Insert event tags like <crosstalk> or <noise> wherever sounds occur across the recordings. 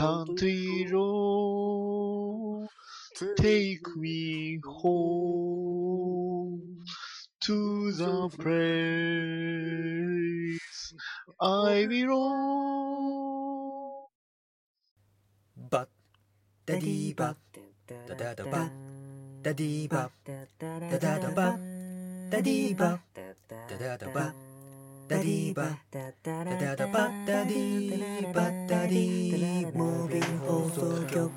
country road, take me home to the place I belong. バッダディーバッダダダバッダディーバッダディバダダダバダディバダバダディバダディモービル放送局。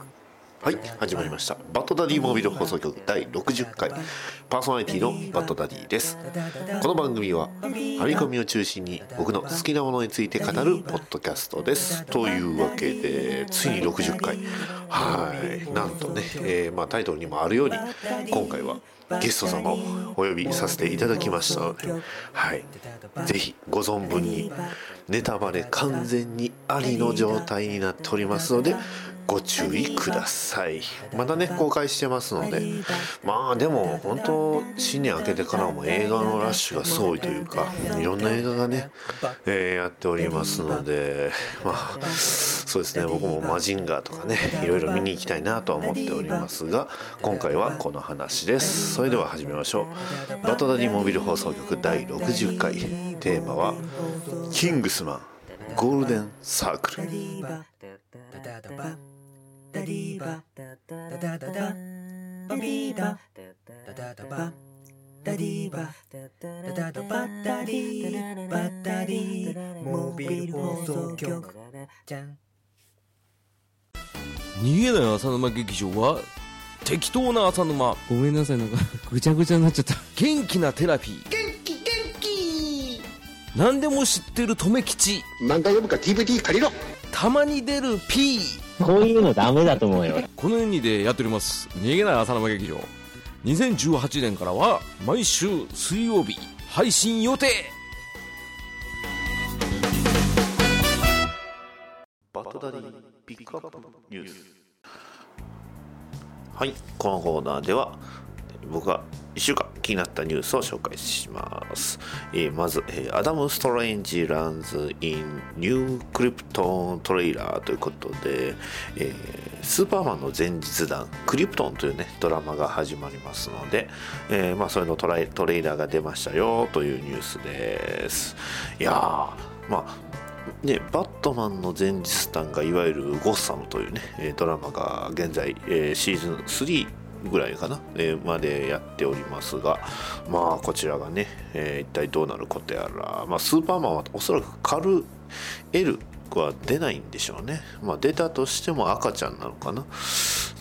はい始まりました。バッドダディモービル放送局第60回。パーソナリティのバッドダディです。この番組はアメコミを中心に僕の好きなものについて語るポッドキャストです。というわけでついに60回。はい。なんとね、えーまあ、タイトルにもあるように今回はゲスト様をお呼びさせていただきましたので、はい、ぜひご存分にネタバレ完全にありの状態になっておりますのでご注意ください。まだね公開してますので。まあでも本当新年明けてからも映画のラッシュがすごいというかいろんな映画がね、えーやっておりますのでまあそうですね僕もマジンガーとかねいろいろ見に行きたいなとは思っておりますが今回はこの話です。それでは始めましょう。バッドダディモービル放送局第60回。テーマは「キングスマンゴールデンサークル」ダディーバダダダダバビーバダダダバダディーバダダダバダディーバダディーモービル放送局じゃん逃げない浅沼劇場は適当な浅沼ごめんなさいなんかぐちゃぐちゃになっちゃった元気なテラピー元気元気何でも知ってる留吉漫画読むか DVD 借りろたまに出る P こういうのダメだと思うよ。この2でやっております。逃げない浅沼劇場。2018年からは毎週水曜日配信予定。バッドダディピックアップニュース。はいこのコーナーでは僕が1週間気になったニュースを紹介します、えーまず、えー Adam Strange Lands in New Krypton Trailer ということで、えースーパーマンの前日談クリプトンというねドラマが始まりますので、えーまあ、それのトライトレーラーが出ましたよというニュースです。いやーまあね、バットマンの前日談がいわゆるゴッサムというね、ドラマが現在、えーシーズン3ぐらいかな、えーまでやっておりますがまあこちらがね、えー一体どうなることやら、まあ、スーパーマンはおそらくカル・エルは出ないんでしょうね、まあ、出たとしても赤ちゃんなのかな。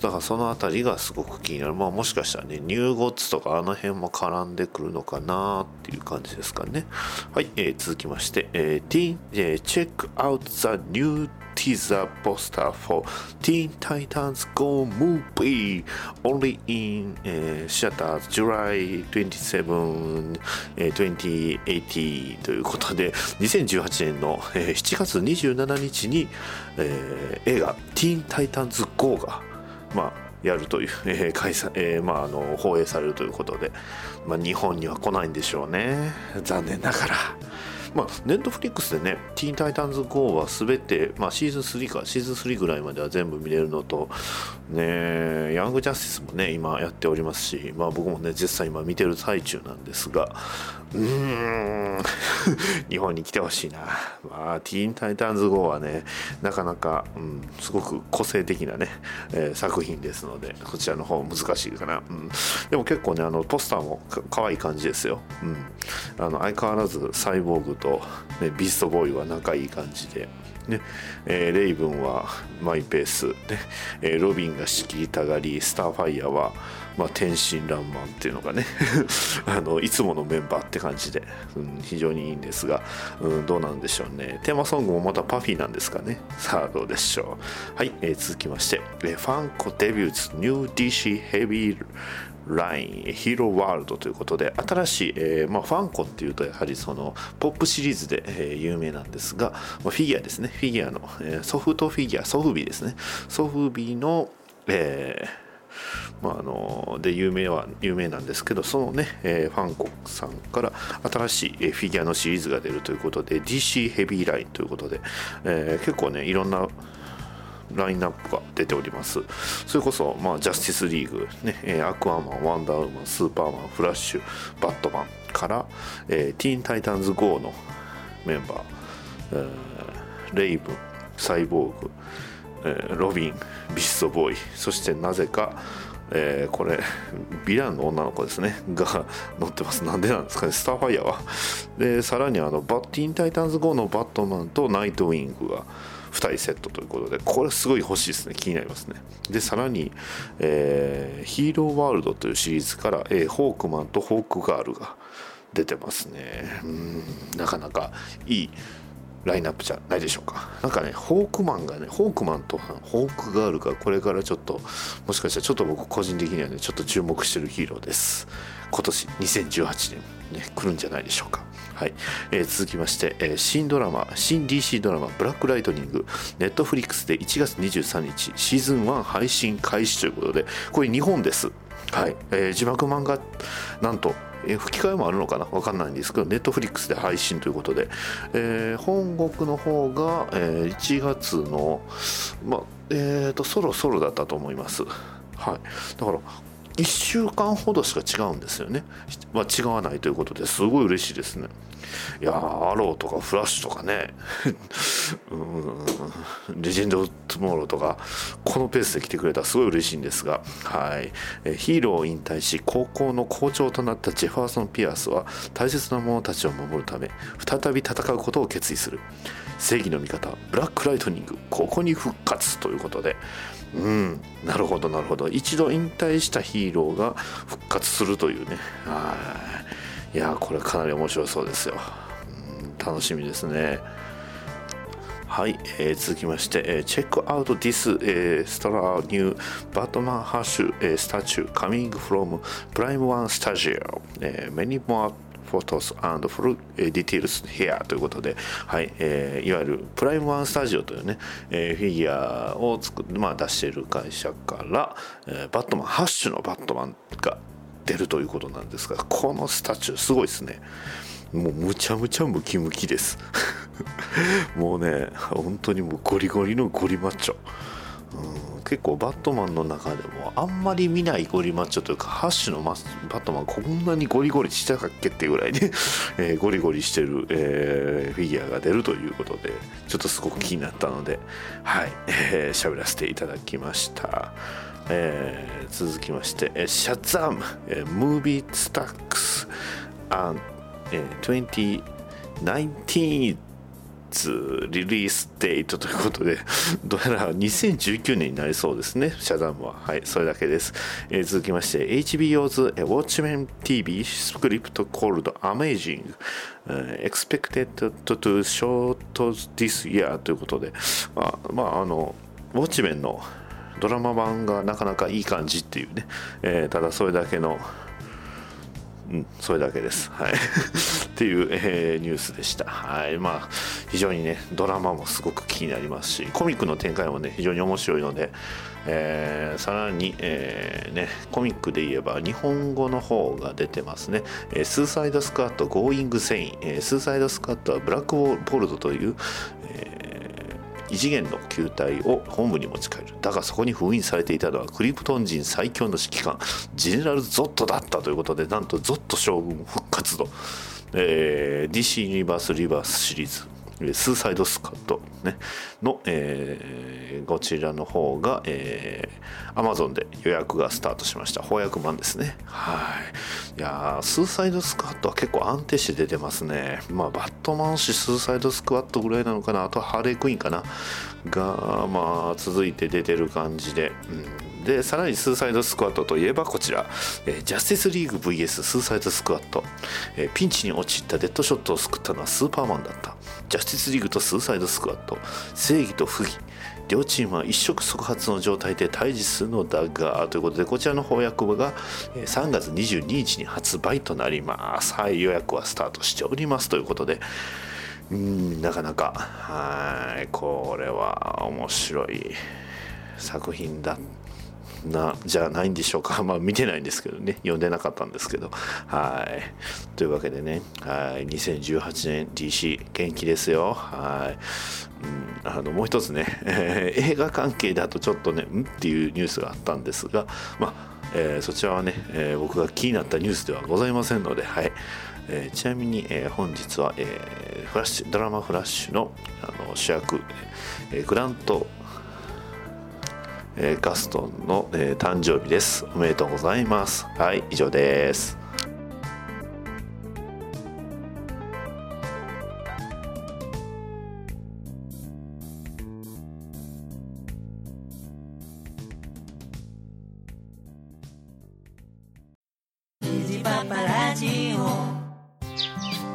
だからそのあたりがすごく気になる。まあもしかしたらねニューゴッツとかあの辺も絡んでくるのかなっていう感じですかね。はい、えー続きまして、えー、T えー Check out the new teaser poster for Teen Titans Go Movie only in、えー Shutters July 27、えー2080ということで2018年の、えー7月27日に、えー映画 Teen Titans Go がまあやるという、<laughs> えー開催えーまあ、あの放映されるということで、まあ、日本には来ないんでしょうね残念ながら。まあ、ネットフリックスでね、ティーンタイタンズ GO はすべて、まあ、シーズン3か、シーズン3ぐらいまでは全部見れるのと、ね、ヤングジャスティスもね、今やっておりますし、まあ僕もね、実際今見てる最中なんですが、うーん、日本に来てほしいな。まあ、ティーンタイタンズ GO はね、なかなか、うん、すごく個性的なね、えー作品ですので、こちらの方難しいかな。うん、でも結構ね、あの、ポスターもか可愛い感じですよ。うん。あの、相変わらずサイボーグと、ね、ビーストボーイは仲いい感じで、ねえーレイブンはマイペース、ねえーロビンが仕切りたがりスターファイヤーは、まあ、天真爛漫っていうのがね <laughs> あのいつものメンバーって感じで、うん、非常にいいんですが、うん、どうなんでしょうね。テーマソングもまたパフィーなんですかね。さあどうでしょう。はい、えー続きまして、えーファンコデビューズニュー DC ヘビーラインヒーローワールドということで新しい、えーまあ、ファンコっていうとやはりそのポップシリーズで、えー有名なんですが、まあ、フィギュアですね。フィギュアの、えーソフトフィギュアソフビーですね。ソフビーの、えーまあ、あので有名は有名なんですけどそのね、えーファンコさんから新しいフィギュアのシリーズが出るということで DC ヘビーラインということで、えー結構ねいろんなラインナップが出ております。それこそ、まあ、ジャスティスリーグ、ねえアクアマンワンダーウーマンスーパーマンフラッシュバットマンから、えーティーンタイタンズ GO のメンバー、えーレイブンサイボーグ、えーロビンビストボーイそしてなぜかえーこれヴィランの女の子ですねが乗ってます。なんでなんですかねスターファイヤーは。でさらにあのバッティンタイタンズ5のバットマンとナイトウィングが2人セットということでこれすごい欲しいですね。気になりますね。でさらに、えーヒーローワールドというシリーズから、えーホークマンとホークガールが出てますね。うんなかなかいいラインナップじゃないでしょうか。なんかねホークマンがねホークマンとホークガールがこれからちょっともしかしたらちょっと僕個人的にはねちょっと注目してるヒーローです。今年2018年ね来るんじゃないでしょうか。はい、えー続きまして、えー新ドラマ新 DC ドラマ「ブラックライトニング」ネットフリックスで1月23日シーズン1配信開始ということでこれ日本です。はい、えー字幕漫画なんとえー吹き替えもあるのかな？わかんないんですけど、ネットフリックスで配信ということで、えー本国の方が、えー1月の、まあ、えっと、そろそろだったと思います。はい。だから、1週間ほどしか違うんですよね。まあ、違わないということですごい嬉しいですね。いやーアローとかフラッシュとかね、<laughs> レジェンド・トゥモローとか、このペースで来てくれたらすごい嬉しいんですが、はい、ヒーローを引退し、高校の校長となったジェファーソン・ピアースは、大切な者たちを守るため、再び戦うことを決意する。正義の味方、ブラックライトニング、ここに復活ということで、うん。なるほどなるほど。一度引退したヒーローが復活するというね。はい。いやこれかなり面白そうですよ、うん、楽しみですね。はい、えー、続きまして、えー、 Check out this、えー、 stellar new Batman Hush、えー、 statue coming from Prime 1 Studio、えー、ニーモア more photos and full details here ということで、はいえーいわゆるプライムワンスタジオというね、えーフィギュアを作、まあ、出している会社から、えーバットマンハッシュのバットマンが出るということなんですがこのスタチューすごいですね。もうむちゃむちゃムキムキです。<laughs> もうね本当にもうゴリゴリのゴリマッチョ。うん結構バットマンの中でもあんまり見ないゴリマッチョというかハッシュのマスバットマンこんなにゴリゴリしたかっけっていうぐらいね、<laughs> えーゴリゴリしてる、えーフィギュアが出るということでちょっとすごく気になったのではいえー、らせていただきました、えー続きまして、えーシャッザム、えームービースタックス and えー2019リリースデートということで、<laughs> どうやら2019年になりそうですね、シャダムは。はい、それだけです。えー続きまして、HBO's Watchmen TV script called Amazing、expected to short this year ということで、まあ、まあ、あの、ウォッチメンのドラマ版がなかなかいい感じっていうね、えーただそれだけのうん、それだけです。はい。<laughs> っていう、えーニュースでした。はい。まあ、非常にね、ドラマもすごく気になりますし、コミックの展開もね、非常に面白いので、えーさらに、えーね、コミックで言えば、日本語の方が出てますね。えースーサイドスクワッド、Going Sane、えースーサイドスクワッドはブラックボルトという、えー異次元の球体を本部に持ち帰る。だがそこに封印されていたのはクリプトン人最強の指揮官ジェネラル・ゾッドだったということでなんとゾッド将軍復活と、えー DC ユニバース・リバースシリーズ。スーサイドスクワッド、ね、の、えーこちらの方が、えー、Amazon で予約がスタートしました。翻訳版ですね。はい。いやースーサイドスクワットは結構安定して出てますね。まあバットマン誌スーサイドスクワットぐらいなのかな。あとはハーレークイーンかな。がまあ続いて出てる感じで、うん、でさらにスーサイドスクワットといえばこちら、えージャスティスリーグ VS スーサイドスクワット、えーピンチに陥ったデッドショットを救ったのはスーパーマンだった。ジャスティスリーグとスーサイドスクワット。正義と不義。両チームは一触即発の状態で対峙するのだがということでこちらの翻訳部が3月22日に発売となります。はい予約はスタートしております。ということでうんなかなかはいこれは面白い作品だった。なじゃないんでしょうか。<laughs> まあ見てないんですけどね。読んでなかったんですけど。はい。というわけでね。はい。2018年 DC 元気ですよ。はい。うん、あのもう一つね、え <laughs> ー映画関係だとちょっとねんっていうニュースがあったんですが。まあえーそちらはね、えー僕が気になったニュースではございませんので、はい。えーちなみに、えー本日は、えーフラッシュドラマ「フラッシュの」あの主役、えーグラント、えーガストンの、えー誕生日です。おめでとうございます。はい以上です。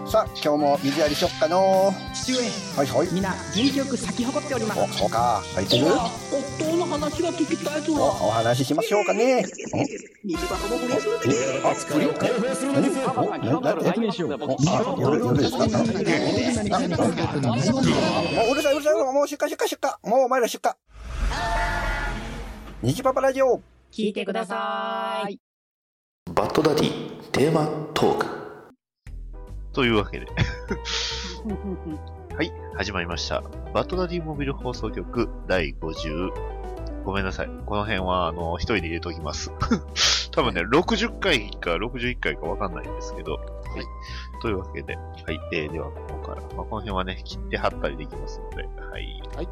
さあ今日も水やりしよっかの。父上はいはい。みんな元気よく咲き誇っております。おそうか咲いてる？夫の話が聞きたいぞ。おお話ししましょうかね。水箱も不倫するべきおあ不倫何おななえおあ夜夜ですかあもううるさいうるさいもう出荷出荷出荷もうお前ら出荷虹パパラジオ聞いてくださいバッドダディテーマトークというわけで <laughs> はい、始まりました。バッドダディモビル放送局第50。ごめんなさい。この辺は、あの、一人で入れときます。<laughs> 多分ね、60回か61回かわかんないんですけど。はい。というわけで、はい。えー、では、ここから。まあ、この辺はね、切って貼ったりできますので、はい。はい。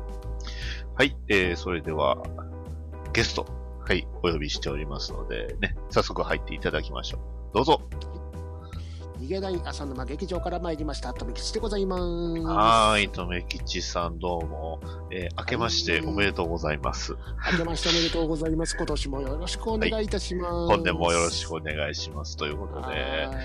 はい。えー、それでは、ゲスト、はい、お呼びしておりますので、ね、早速入っていただきましょう。どうぞ。逃げない浅沼劇場から参りました、富吉でございます。はーい、とめきちさんどうも、えー明けましておめでとうございます。明けましておめでとうございます。今年もよろしくお願いいたします。本年もよろしくお願いします。ということで、は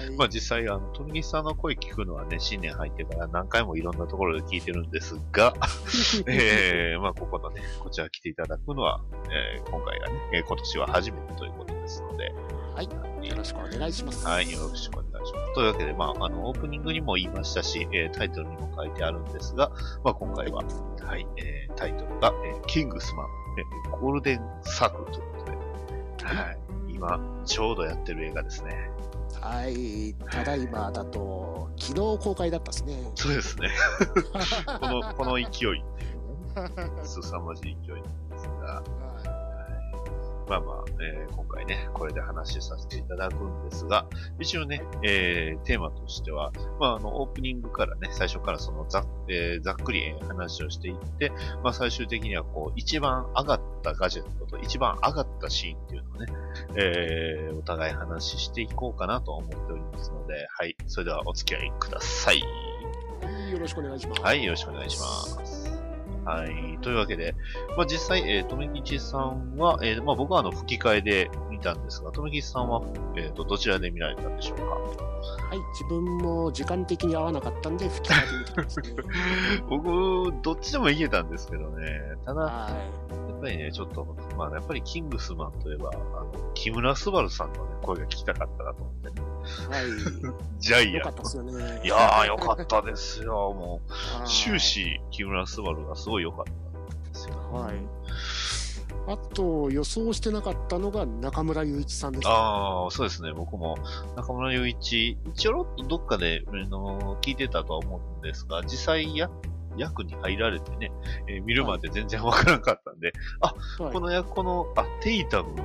いまあ実際、あの、とめきちさんの声聞くのはね、新年入ってから何回もいろんなところで聞いてるんですが、<laughs> えー、まあここのね、こちら来ていただくのは、えー今回がね、えー今年は初めてということですので、はい。よろしくお願いします。はい、よろしくお願いします。というわけで、まあ、あの、オープニングにも言いましたし、えータイトルにも書いてあるんですが、まあ、今回は、はい、えータイトルが、えーキングスマン、えーゴールデンサークルということで、はい、今、ちょうどやってる映画ですね。はい。ただいまだと、昨日公開だったですね。そうですね。<laughs> この、この勢いっていうね、凄まじい勢いなんですが、<laughs> まあまあ、えー今回ね、これで話しさせていただくんですが、一応ね、えーテーマとしては、まああの、オープニングからね、最初からそのざ,、えーざっくりえー話をしていって、まあ最終的にはこう、一番上がったガジェットと一番上がったシーンっていうのをね、えーお互い話していこうかなと思っておりますので、はい、それではお付き合いください。はい。よろしくお願いします。はい、よろしくお願いします。はい。というわけで、まあ、実際、えー、とめきちさんは、えーまあ、僕はあの、吹き替えでたんですが、とめさんは、えーと、どちらで見られたんでしょうか？はい。自分も時間的に合わなかったんで、吹き替えてみたんですね。<laughs> 僕、どっちでもいけたんですけどね、ただ、はやっぱりね、ちょっと、まあ、やっぱりキングスマンといえば、あの、木村昴さんのね、声が聞きたかったなと思ってね。い。は <laughs> ジャい。よかイアンったですよね。いやー、よかったですよ、もう。はい終。始、木村昴がすごい良かったんですよ。はい。あと、予想してなかったのが中村雄一さんです。ああ、そうですね。僕も中村雄一、ちょろっとどっかで、あの聞いてたとは思うんですが、実際や役に入られてね、えー見るまで全然わからなかったんで、はいこの役、この、あ、テイタム、<laughs>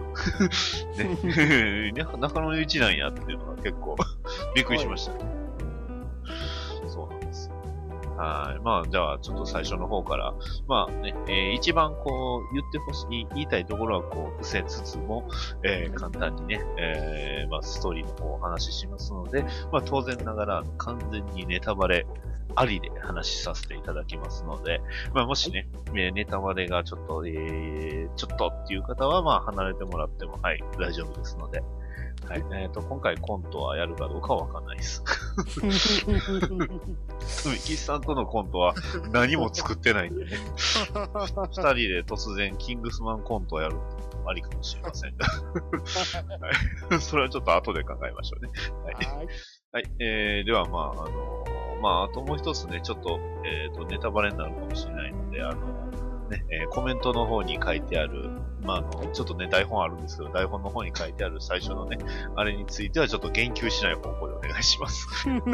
<laughs> ね、中村雄一なんやっていうのが結構びっくりしましたね。そうなんですよ。はい。まあ、じゃあ、ちょっと最初の方から、まあね、えー一番こう、言ってほしい、言いたいところはこう、伏せつつも、えー簡単にね、えーまあ、ストーリーの方をお話ししますので、まあ、当然ながら、完全にネタバレありで話しさせていただきますので、まあ、もしね、えーネタバレがちょっと、えーちょっとっていう方は、まあ、離れてもらっても、はい、大丈夫ですので、はい。えっ、と、今回コントはやるかどうかはわかんないです。ミキさんとのコントは何も作ってないんでね。二人で突然キングスマンコントをやるっていうのもありかもしれませんが。はい。それはちょっと後で考えましょうね。はい。はい。はい。えー、では、まあ、あのまあ、あともう一つね、ちょっと、えっ、と、ネタバレになるかもしれないので、あのね、えーコメントの方に書いてある、まあ、あの、ちょっとね、台本あるんですけど、台本の方に書いてある最初のね、あれについてはちょっと言及しない方向でお願いします。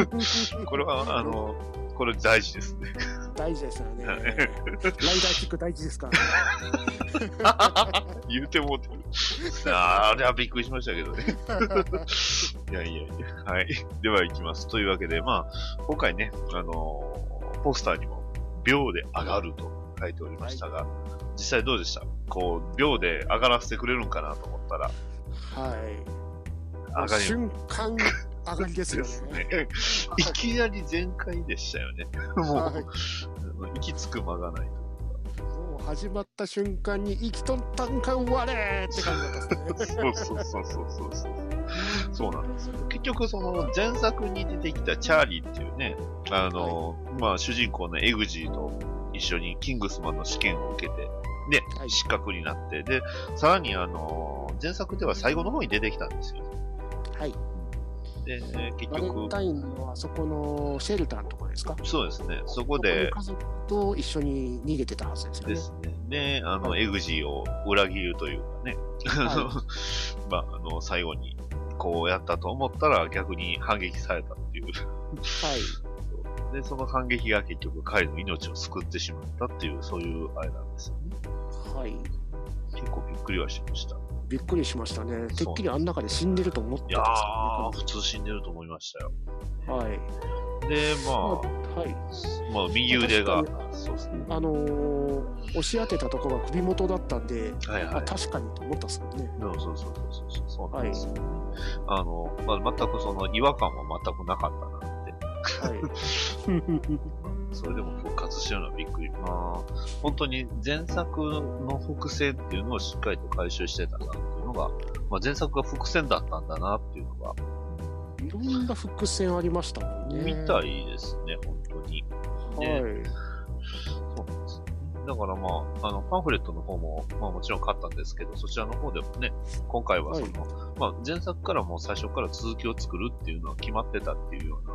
<laughs> これは、あの、これ大事ですね。大事ですよね。ライダーキック大事ですから。<laughs> 言うてもうてる。あれはびっくりしましたけどね。<laughs> いやいやいや。はい。では行きます。というわけで、まあ、今回ね、あのーポスターにも、秒で上がると書いておりましたが、実際どうでした？こう、秒で上がらせてくれるんかなと思ったら、はい。上がり瞬間上がりですよね。ね。<laughs> いきなり全開でしたよね。もう、はい行き着く間がないと。もう始まった瞬間に、生きとったんか我れって感じだったですね。そうそうそうそうそうなんですよ。結局、その前作に出てきたチャーリーっていうね、あの、まあ主人公のエグジーと一緒にキングスマンの試験を受けて、で、はい失格になって、で、さらにあの、前作では最後の方に出てきたんですよ。はい。で、結バレン局、タインのあそこのシェルターのところですか？そうですね、そこそでこ、に家族と一緒に逃げてたはずですよね。ですね。で、あの、はいエグジーを裏切るというかね、は <laughs> まあ、あの、最後に、こうやったと思ったら逆に反撃されたっていう。はい。で、その反撃が結局彼の命を救ってしまったっていう、そういうあれなんですよね。はい。結構びっくりはしました。びっくりしましたね。てっきりあん中で死んでると思っていやたんですー、普通死んでると思いましたよ。はい。で、まはい。あ、まあ、右腕が確、そうですね。あのー押し当てたところが首元だったんで、はいはい。あ確かにと思ったんですけどね。そうそうそうそうそう、そうなんですよ、ねあの、まあ、全くその違和感も全くなかったな。はい。<laughs> それでも復活してるのはびっくり。まあ、本当に前作の伏線っていうのをしっかりと回収してたなっていうのが、まあ、前作が伏線だったんだなっていうのが、いろんな伏線ありましたもんね。見たいですね、本当に。はい。そうなんですね。だからまあ、あの、パンフレットの方も、まあもちろん買ったんですけど、そちらの方でもね、今回はその、はいまあ前作からもう最初から続きを作るっていうのは決まってたっていうような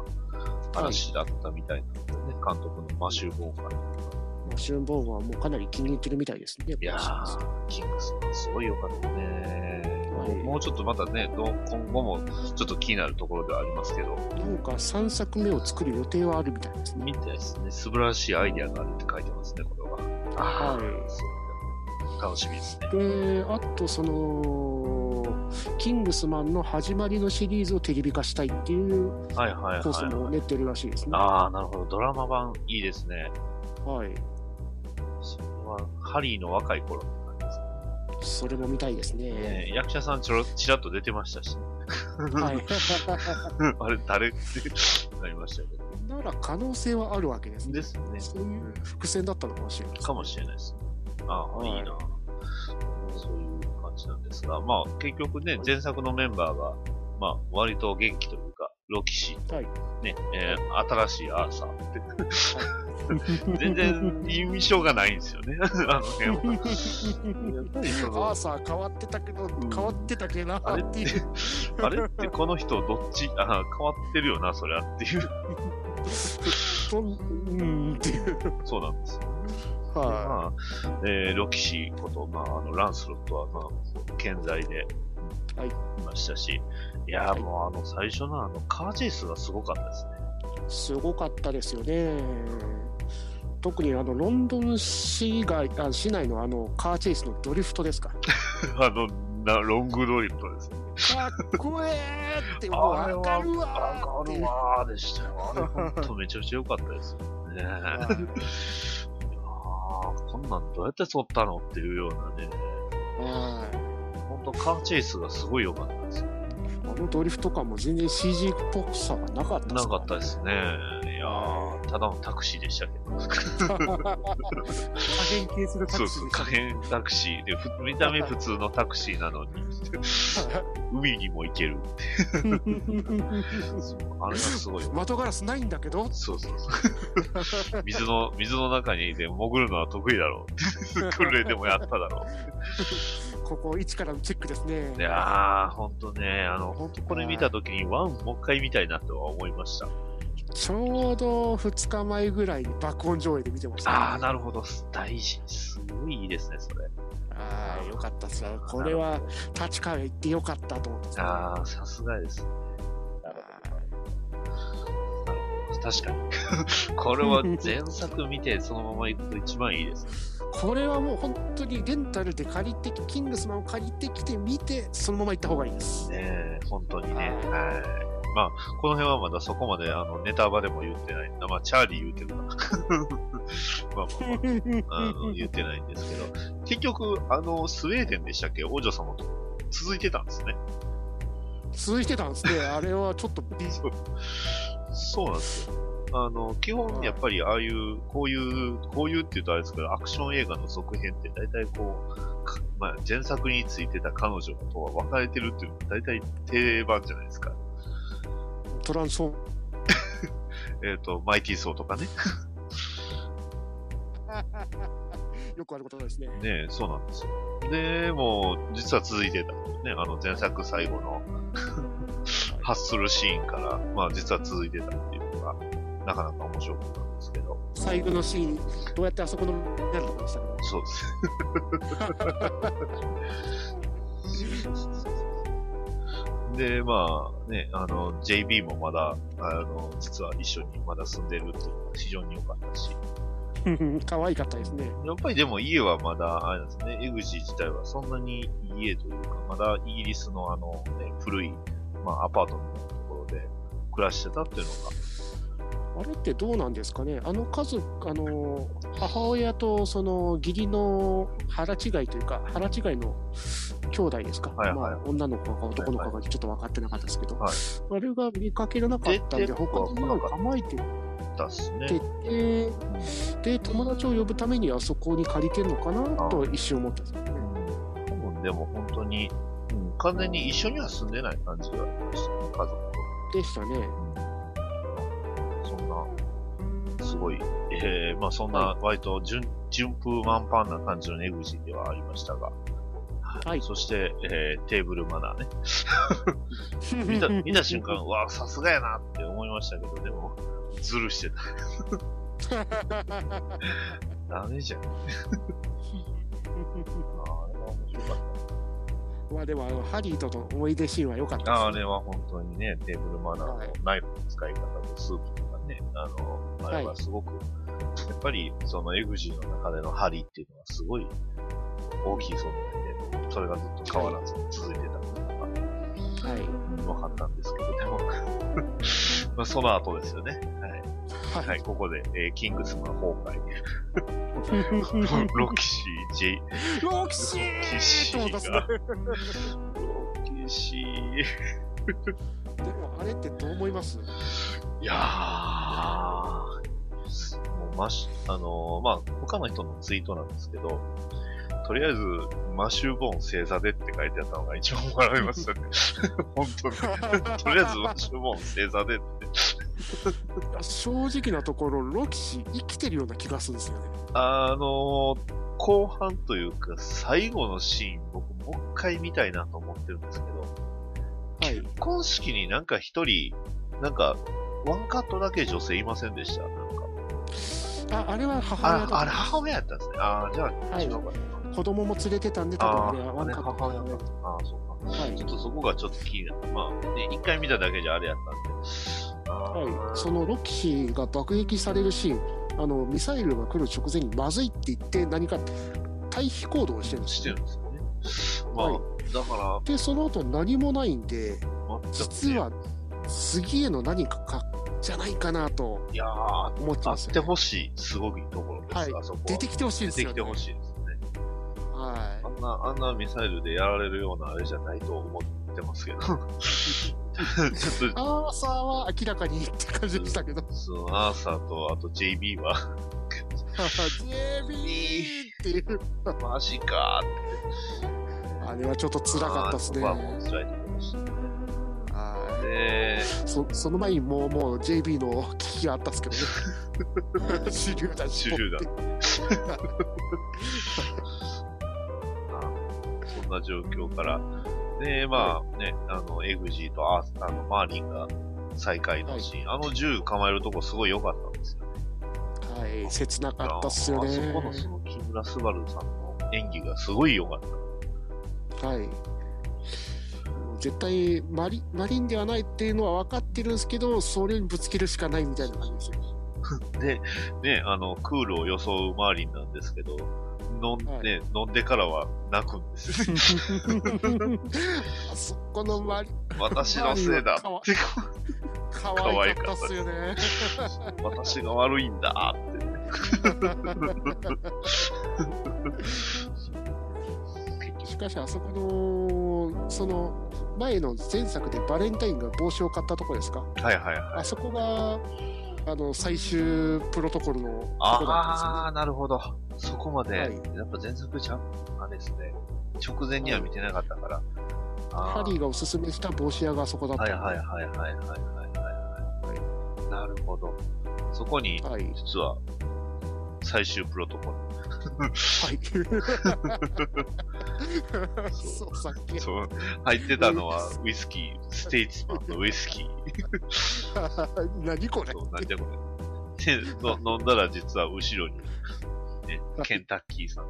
話だったみたいなんですよね、監督のマシュー・ボーンから。マシューボーンはもうかなり気に入ってるみたいですね。いやー、キングスマンすごい良かったね。はいもうちょっとまたね、どう今後もちょっと気になるところではありますけど、なんか3作目を作る予定はあるみたいですね。見てですね、素晴らしいアイデアがあるって書いてますね、これは。はそう楽しみですね。で、あとその、キングスマンの始まりのシリーズをテレビ化したいっていうはいはいコースもはい。練ってるらしいですね。ああ、なるほど。ドラマ版いいですね。はい。それは、ハリーの若い頃って感じですねそれも見たいですねね。役者さんちょろ、ちらっと出てましたし、はい。<laughs> あれ、誰ってなりましたけど。なら可能性はあるわけですね。ですね。そういう伏線だったのかもしれないですねかもしれないですね。ああ、はいいいな。そういう感じなんですが、まあ、結局ね、前作のメンバーが、まあ、割と元気というか、ロキシーと、はいね、えー新しいアーサーって、全然印象がないんですよね、<laughs> あの辺は。やっぱりそのアーサー変わってたけど、変わってたけどなあれってあれってこの人どっち、<laughs> あ変わってるよな、そりゃっていう。とうんっていう。そうなんですよ。はまあ、えーロキシーこと、まあ、あの、ランスロットは、まあ、健在で、はいいましたし、いやー、はいもうあの、最初のあの、カーチェイスがすごかったですね。い。すごかったですよね。特にあのロンドン市外あ市内のあのカーチェイスのドリフトですか。<laughs> あの、なロングドリフトですね。かっこえーってもうあれはわかるわわーってかるわーでしたよ。あれ、ほんとめちゃくちゃ良かったですよね。<laughs> こんなんどうやって撮ったのっていうようなね、はい。ほんとカーチェイスがすごい良かったですよ。あのドリフト感も全然 CG っぽさがなかったなかったですね。いやー、ただのタクシーでしたけど。可変形するタそうそう、クシーでした可変タクシーで、ふ見た目普通のタクシーなのに、海にも行けるって。<laughs> そうあれがすごい。窓ガラスないんだけどそうそうそう。水の、水の中にで潜るのは得意だろう。訓練でもやっただろここ一からチェックですねう。いやー、ほんとね、あの、ほんとこれ見たときにワンもう一回見たいなとは思いました。ちょうど2日前ぐらいに爆音上映で見てました、ああ、なるほど。大事。すごいいいですね、それ。ああ、よかったっすね。これは立川行ってよかったと思ってああ、さすがですね。確かに。<laughs> これは前作見てそのまま行くと一番いいです。これはもう本当にレンタルで借りて、キングスマンを借りてきて見て、そのまま行った方がいいです。ねえ、本当にね。ははい。まあ、この辺はまだそこまであのネタバレも言ってない。まあ、チャーリー言うてるかな。<laughs> まあまあまあ、あの言ってないんですけど、結局、あの、スウェーデンでしたっけ？王女様と続いてたんですね。続いてたんですね。<laughs> あれはちょっとびそうそうなんですよ。あの、基本やっぱりああいう、こういう、こういうって言うとあれですけど、アクション映画の続編って大体こう、かまあ、前作についてた彼女とは別れてるっていうのが大体定番じゃないですか。トランスフォーム。<laughs> えっ、と、マイティーソーとかね。<laughs> よくあることですね。ねえそうなんですよ。で、もう、実は続いてたね。あの、前作最後の発するシーンから、まあ、実は続いてたっていうのが、なかなか面白かったんですけど、最後のシーン、どうやってあそこのなるとこでしたかね。そうです。<laughs> で、まあね、あの、JB もまだ、あの、実は一緒にまだ住んでるっていうのが非常に良かったし、<laughs> 可愛かったですね。やっぱりでも家はまだ、あれですね、エグジー自体はそんなにいい家というか、まだイギリスのあの、ね、古い、まあアパートのようなところで暮らしてたっていうのあれってどうなんですかね、あの家族、あの母親とその義理の腹違いというか、腹違いの兄弟ですか、はいはいまあ、女の子か男の子かちょっと分かってなかったですけど、はいあれが見かけらなかったんで、他になんか構えてたっすね。て、で、友達を呼ぶためにあそこに借りてんのかなと一瞬思ったんですよね。多分でも本当に、うん、完全に一緒には住んでない感じがありましたね、家族と。でしたね。そんな、すごい、えー、まあそんな割と順順風満帆な感じのエグジーではありましたが、はい。そして、えー、テーブルマナーね。<laughs> 見た、見た瞬間、うわさすがやなって思いましたけど、でも、ズルしてた。ダメじゃん。<laughs> あれは面白か。まあでもあの、ハリーとの思い出シーンは良かったです、ね。ああれは本当にね、テーブルマナーのはいナイフの使い方とスープとかね、あの、あれはすごく、やっぱりそのエグジーの中での針っていうのはすごい大きい存在で、それがずっと変わらず続いてたのがはい。分かったんですけど、でも、<laughs> まあその後ですよね。はい。はい。はい、ここで、えーキングスマン崩壊。<laughs> ロキシー、ジェイ、ロキシロキシーが、ロキシー、でもあれってどう思います？いやー、もうマシ、あのーまあ、他の人のツイートなんですけど、とりあえず、マシューボーン星座でって書いてあったのが一番笑いましたね。<laughs> 本当に。<laughs> とりあえずマシューボーン星座でって。正直なところ、ロキシ生きてるような気がするんですよね。あのー後半というか、最後のシーン、僕もう一回見たいなと思ってるんですけど、はい。結婚式になんか一人、なんか、ワンカットだけ女性いませんでした？なんか。あ、あれは母親だとあ、あれ母親やったんですね。ああ、じゃあ、はい違うかな。子供も連れてたんで、多分ああれはワンあ、ね、カット母親か。ああ、そうか。はいちょっとそこがちょっと気になる。まあ、ね、一回見ただけじゃあれやったんで。はい、そのロキシが爆撃されるシーン、あのミサイルが来る直前にまずいって言って、何か退避行動をしてるんですしてよるんです。まあ、はいだから、で、その後何もないんで、実は次への何かかじゃないかなといやー、思ってあってますよ、ね。ほしい、すごいところです、はいあそこは。出てきてほしいですよ、ね。出てきてほしいですね。はあんな、あんなミサイルでやられるようなあれじゃないと思ってますけど。<laughs> ちょっい。アーサーは明らかにって感じでしたけど、と、そのアーサーと、あと JB は、JB っていう、マジかーって。あれはちょっと辛かったですね。あもう辛いと思いましたね。はで、いそその前にもうもう JB の危機があったんですけどね。手榴弾手榴弾そんな状況から、で、まあね、あの、エグジーとアースあの、マーリンが、再会のシーン。あの銃構えるとこすごい良かったんですよね。はい、切なかったっすよね。あそこのその木村昴さんの演技がすごい良かった。はい。絶対マリ、マリンではないっていうのは分かってるんですけど、それにぶつけるしかないみたいな感じですよ。<laughs> で、ね、あの、クールを装うマーリンなんですけど、飲ん,、ね、飲んでからは泣くんですよ。<laughs> あそこのマリ <laughs> 私のせいだマって、可愛かったっすよね。私が悪いんだ。って、しかしあそこのその前の前作でバレンタインが帽子を買ったとこですか、はいはいはい、あそこがあの最終プロトコルのとこだったんですよ、ね、ああなるほど。そこまで、はい、やっぱ前作ちゃんあですね直前には見てなかったから、はい、ハリーがおすすめした帽子屋があそこだったはいはいはいはいはいはい。なるほど。そこに、はい。実は、最終プロトコはい。そう、さっきル。。そう、入ってたのはウイスキー、ステイツマンのウイスキー。<laughs> 何これ？そう、なんじゃこれ。での飲んだら実は後ろに、ね、ケンタッキーさん。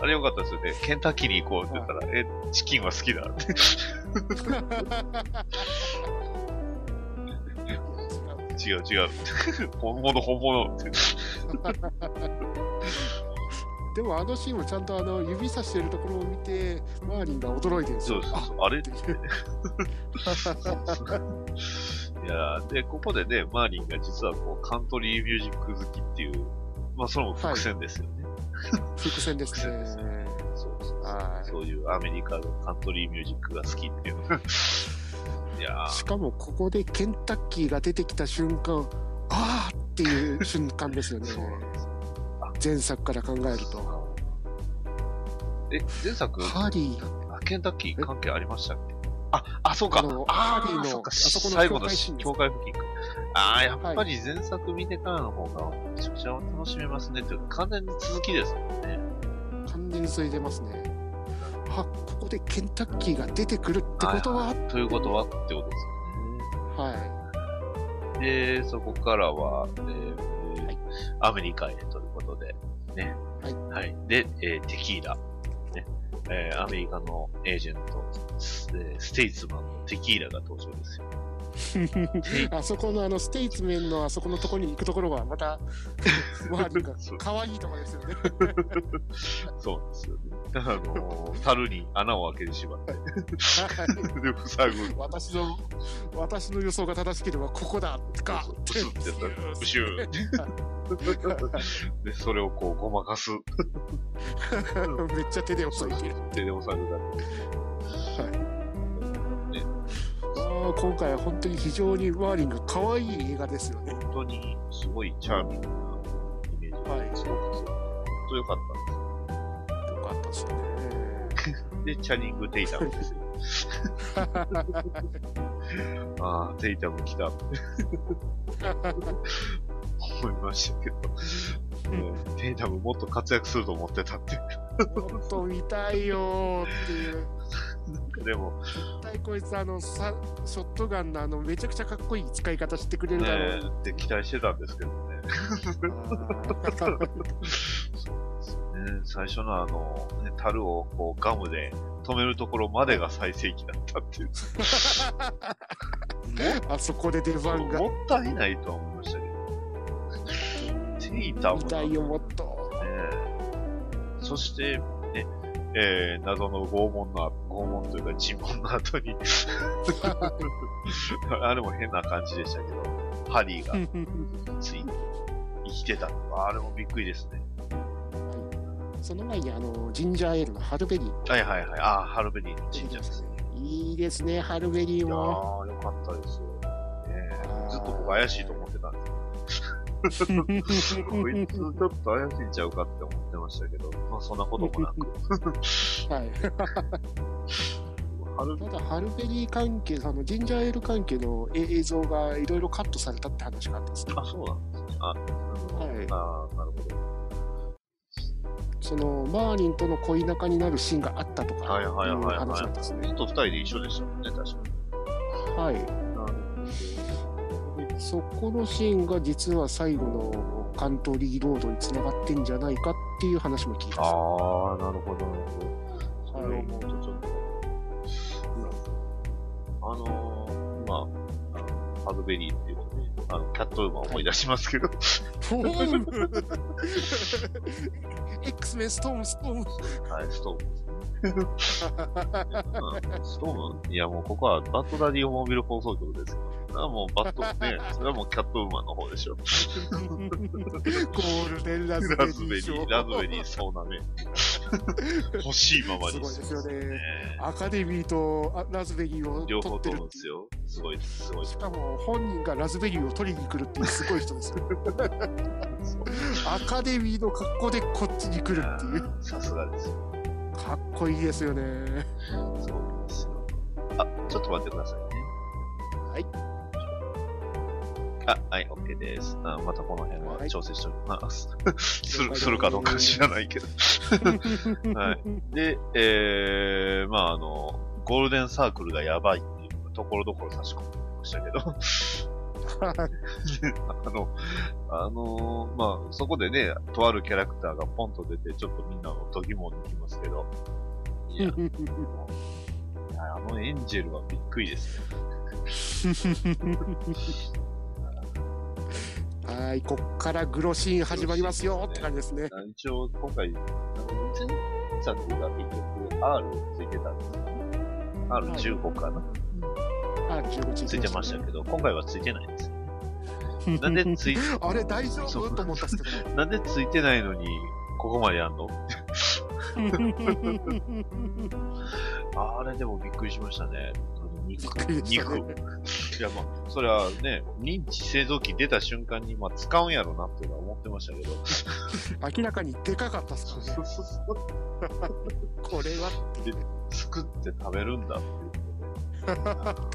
あれよかったですよね。ケンタッキーに行こうって言ったら、え、チキンは好きだって。<laughs> 違う違う。<laughs> 本物本物。でもあのシーンもちゃんとあの指さしてるところを見て、マーリンが驚いてるんですよ。そうそうそう。あれ？いういやーで、ここでね、マーリンが実はこう、カントリーミュージック好きっていう、まあ、それも伏線ですよね。伏線です伏線ですね。そうそうはいそういうアメリカのカントリーミュージックが好きっていう。しかもここでケンタッキーが出てきた瞬間、あーっていう瞬間ですよね。<laughs> 前作から考えると。え、前作、ハリー、あケンタッキー関係ありましたっけ？あ、あ、そうか。あハリーのあそこの最後の境界付近か。ああ、やっぱり前作見てからの方がめちゃくちゃ楽しめますねか、完全に続きですもんね。完全についてますね。あ、ここでケンタッキーが出てくるってことは、ということはってことですよね。はい。で、そこからは、えーはいアメリカへということで、ね。はい。で、えーテキーラ。ね。えーアメリカのエージェント、スえーステイツマンのテキーラが登場ですよ。<laughs> あそこのあのステイツメンのあそこのところに行くところがまた、マーリンがそう可愛いところですよね。<laughs> そうなんですよね。あのー、樽に穴を開けてしまって、はいで、塞ぐ。私の、私の予想が正しければここだかブスってやったら、<laughs> ブシューで、それをこう、ごまかす。めっちゃ手で押さえてる。手で押さえるだあー今回は本当に非常にマーリンが可愛い映画ですよね。け。本当に、すごいチャーミングなイメージがはいすごく強くて、本当良かったんですよ。よかったですよね。で、チャニング・テイタムですよ。ああ、テイタム来た。思いましたけど、ねテイタムもっと活躍すると思ってたって。もっと見たいよーっていう。でも、絶対こいつあのさショットガンのあのめちゃくちゃかっこいい使い方してくれるだろうね、って期待してたんですけどね。な。<laughs> そうですよね。最初のあの、ね、樽をこうガムで止めるところまでが最盛期だったっていう。<laughs> あそこで出番がもったいないとは思いましたけど。テイタム見たいよもっと。ねそして、ね、えー、謎の拷問の、拷問というか尋問の後に <laughs> あれも変な感じでしたけど、ハリーがついに生きてたあれもびっくりですね。その前にあのジンジャーエールのハルベリーはいはいはい。ああ、ハルベリーの神社ですね。いいですねハルベリーも。ー、よかったですよ。ねあーずっと僕怪しいと思ってたんですけど。<laughs> こいつちょっと怪しいんちゃうかって思ってましたけど、まあそんなこともなく。はい。ただハルベリー関係あのジンジャーエール関係の映像がいろいろカットされたって話があったんですね。あ、そうなんですね。あ、はいあーなるほど。そのマーリンとの恋仲になるシーンがあったとかはいう話なんですね。ずっと二人で一緒でしたもんね、確かに。はい。そこのシーンが実は最後の関東リーロードにつながってんじゃないかっていう話も聞いた。ああ、なるほど、なるほど。それを思うとちょっと、あのー、まあ、あのハードベリーっていうとね、あの、キャットウーマン思い出しますけど、フォーム X メンストームストーム。はい、ストーム <laughs> ストーム？いやもうここはバッドダディオモービル放送局ですよ。それはもうバッド、ね、それはもうキャットウーマンの方でしょ。ゴールデンラズベラリー賞ズベリー、ラズベリー、そうなね。欲しいままに。すごいですよねねアカデミーとあラズベリーを両方取ってるんですよ。すごいです、すごいし。かも本人がラズベリーを取りに来るっていうすごい人ですよアカデミーの格好でこっちに来るっていうさすがですよ。かっこいいですよねそうですよ。あ、ちょっと待ってくださいね。はい。あ、はい、OK です。あまたこの辺ははい調整しておきます。<laughs> する、するかどうか知らないけど。<laughs> はい。で、えー、まああの、ゴールデンサークルがやばいっていうところどころ差し込んでましたけど。<laughs> あの、あのーまあ、そこでね、とあるキャラクターがポンと出て、ちょっとみんなの度肝を抜きますけど、いや、いやあのエンジェルはびっくりですね。はいこっからグロシーン始まりますよって感じですね。一応、今回、前作が結局 R ついてたんですよね。R15 かな、あ15ついてましたけど、今回はついてないんですよ。<laughs> なんでつい、あれ大丈夫？と思ったんですけど。ねなんでついてないのに、ここまでやんの？<laughs> あれでもびっくりしましたね。肉肉。いや、まあ、それはね、認知製造機出た瞬間に、まあ、使うんやろうなっていうのは思ってましたけど。明らかにでかかったっすね <laughs> これはって作って食べるんだって。